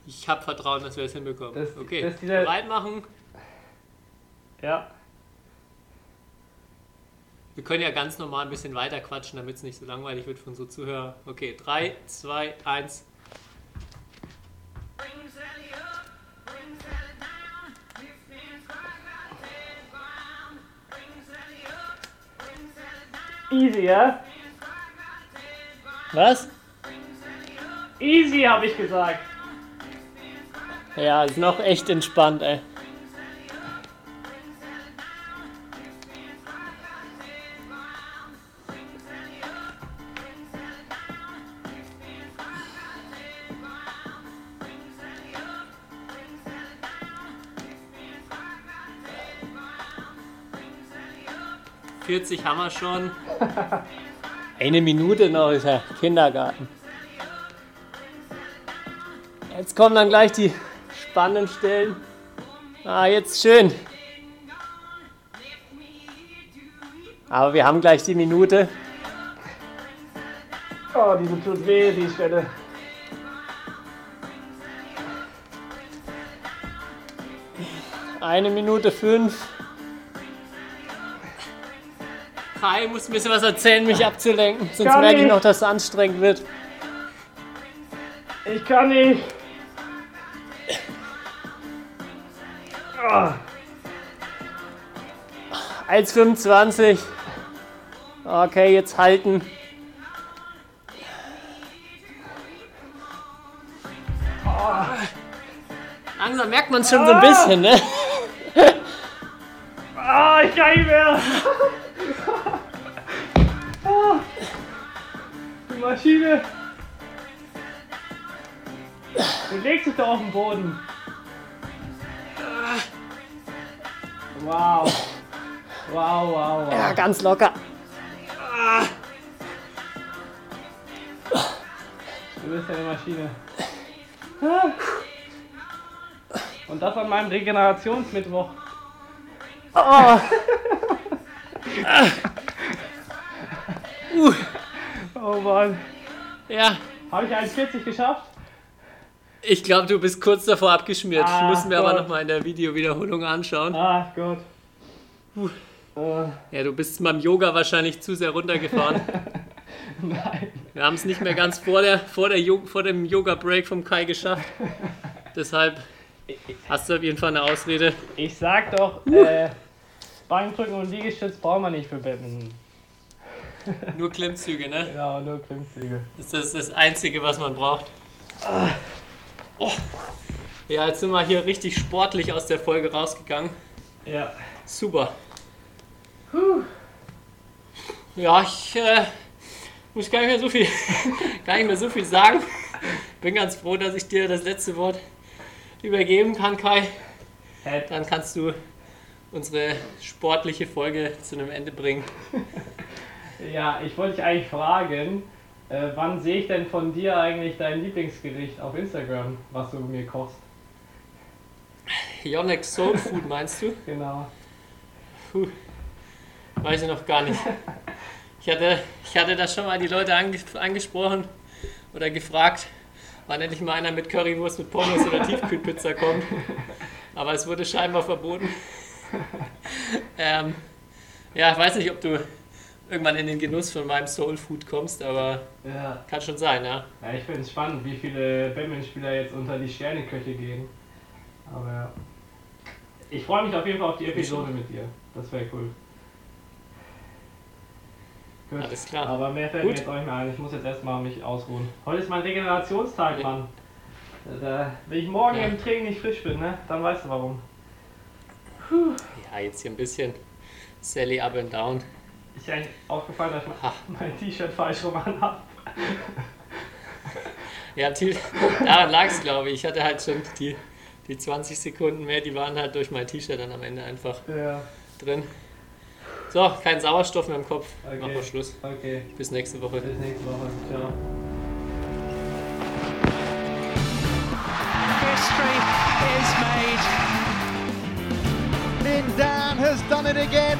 Ich habe Vertrauen, dass wir es hinbekommen. Das, okay, bereit machen.
Ja.
Wir können ja ganz normal ein bisschen weiter quatschen, damit es nicht so langweilig wird von so Zuhörern. Okay, 3, 2, 1.
Easy, ja?
Was?
Easy, habe ich gesagt.
Ja, ist noch echt entspannt, ey. Vierzig haben wir schon. Eine Minute noch ist ja Kindergarten. Jetzt kommen dann gleich die spannenden Stellen. Ah, jetzt schön. Aber wir haben gleich die Minute.
Oh, diese tut weh, die Stelle.
Eine Minute fünf. Kai muss ein bisschen was erzählen, mich abzulenken. Sonst
Kann
merke ich noch, dass es anstrengend wird.
Ich kann nicht. Ah,
1,25. Okay, jetzt halten. Langsam merkt man es schon so ein bisschen, ne?
ah, ich kann nicht mehr. Maschine. Du legst dich doch auf den Boden. Wow. Wow, wow, wow.
Ja, ganz locker.
Du bist ja eine Maschine. Und das an meinem Regenerationsmittwoch.
Oh. [LAUGHS]
Oh Mann.
Ja,
Habe ich 1,40 geschafft?
ich glaube, du bist kurz davor abgeschmiert.
Ah,
Müssen wir aber nochmal in der Videowiederholung anschauen.
Ah, Gott. Äh,
Ja, du bist beim Yoga wahrscheinlich zu sehr runtergefahren. [LAUGHS]
nein.
Wir haben es nicht mehr ganz vor, der, vor, der Jo- vor dem Yoga-Break vom Kai geschafft. Deshalb hast du auf jeden Fall eine Ausrede.
Ich sag doch, äh, Bankdrücken und Liegestütz brauchen wir nicht für Badminton. [LAUGHS]
Nur Klimmzüge, ne?
Ja, nur Klimmzüge.
Das ist das Einzige, was man braucht. Oh. Ja, jetzt sind wir hier richtig sportlich aus der Folge rausgegangen.
Ja.
Super. Ja, ich äh, muss gar nicht mehr so viel, [LAUGHS] gar nicht mehr so viel sagen. Bin ganz froh, dass ich dir das letzte Wort übergeben kann, Kai. Dann kannst du unsere sportliche Folge zu einem Ende bringen. [LAUGHS]
Ja, ich wollte dich eigentlich fragen, äh, wann sehe ich denn von dir eigentlich dein Lieblingsgericht auf Instagram, was du mir kochst?
Yonex Soul Food meinst du? [LAUGHS]
Genau.
Puh, weiß ich noch gar nicht. Ich hatte, ich hatte da schon mal die Leute ange angesprochen oder gefragt, wann endlich mal einer mit Currywurst mit Pommes oder Tiefkühlpizza kommt. Aber es wurde scheinbar verboten. [LAUGHS] Ähm, ja, ich weiß nicht, ob du irgendwann in den Genuss von meinem Soul Food kommst, aber
Ja.
kann schon sein, ja.
ja ich finde es spannend, wie viele Badmintonspieler jetzt unter die Sterneköche gehen. Aber ja. Ich freue mich auf jeden Fall auf die Episode mit dir. Das wäre cool. Gut.
Alles klar.
Aber mehr fällt
Gut.
mir jetzt auch nicht mehr ein. Ich muss jetzt erstmal mich ausruhen. Heute ist mein Regenerationstag,
Ja.
Mann. Da, wenn ich morgen
Ja.
im Training nicht frisch bin, ne, dann weißt du warum.
Ja, jetzt hier ein bisschen Sally up and down.
Ist dir eigentlich aufgefallen, dass ich mein- T-Shirt falsch rum anhabe? [LAUGHS]
Ja, daran lag es, glaube ich. Ich hatte halt schon die, die 20 Sekunden mehr, die waren halt durch mein T-Shirt dann am Ende einfach
Ja,
drin. So, kein Sauerstoff mehr im Kopf.
Okay.
Machen wir Schluss.
okay.
Bis nächste Woche.
Bis nächste Woche. Ciao.
History is made.
Lin Dan has done it again.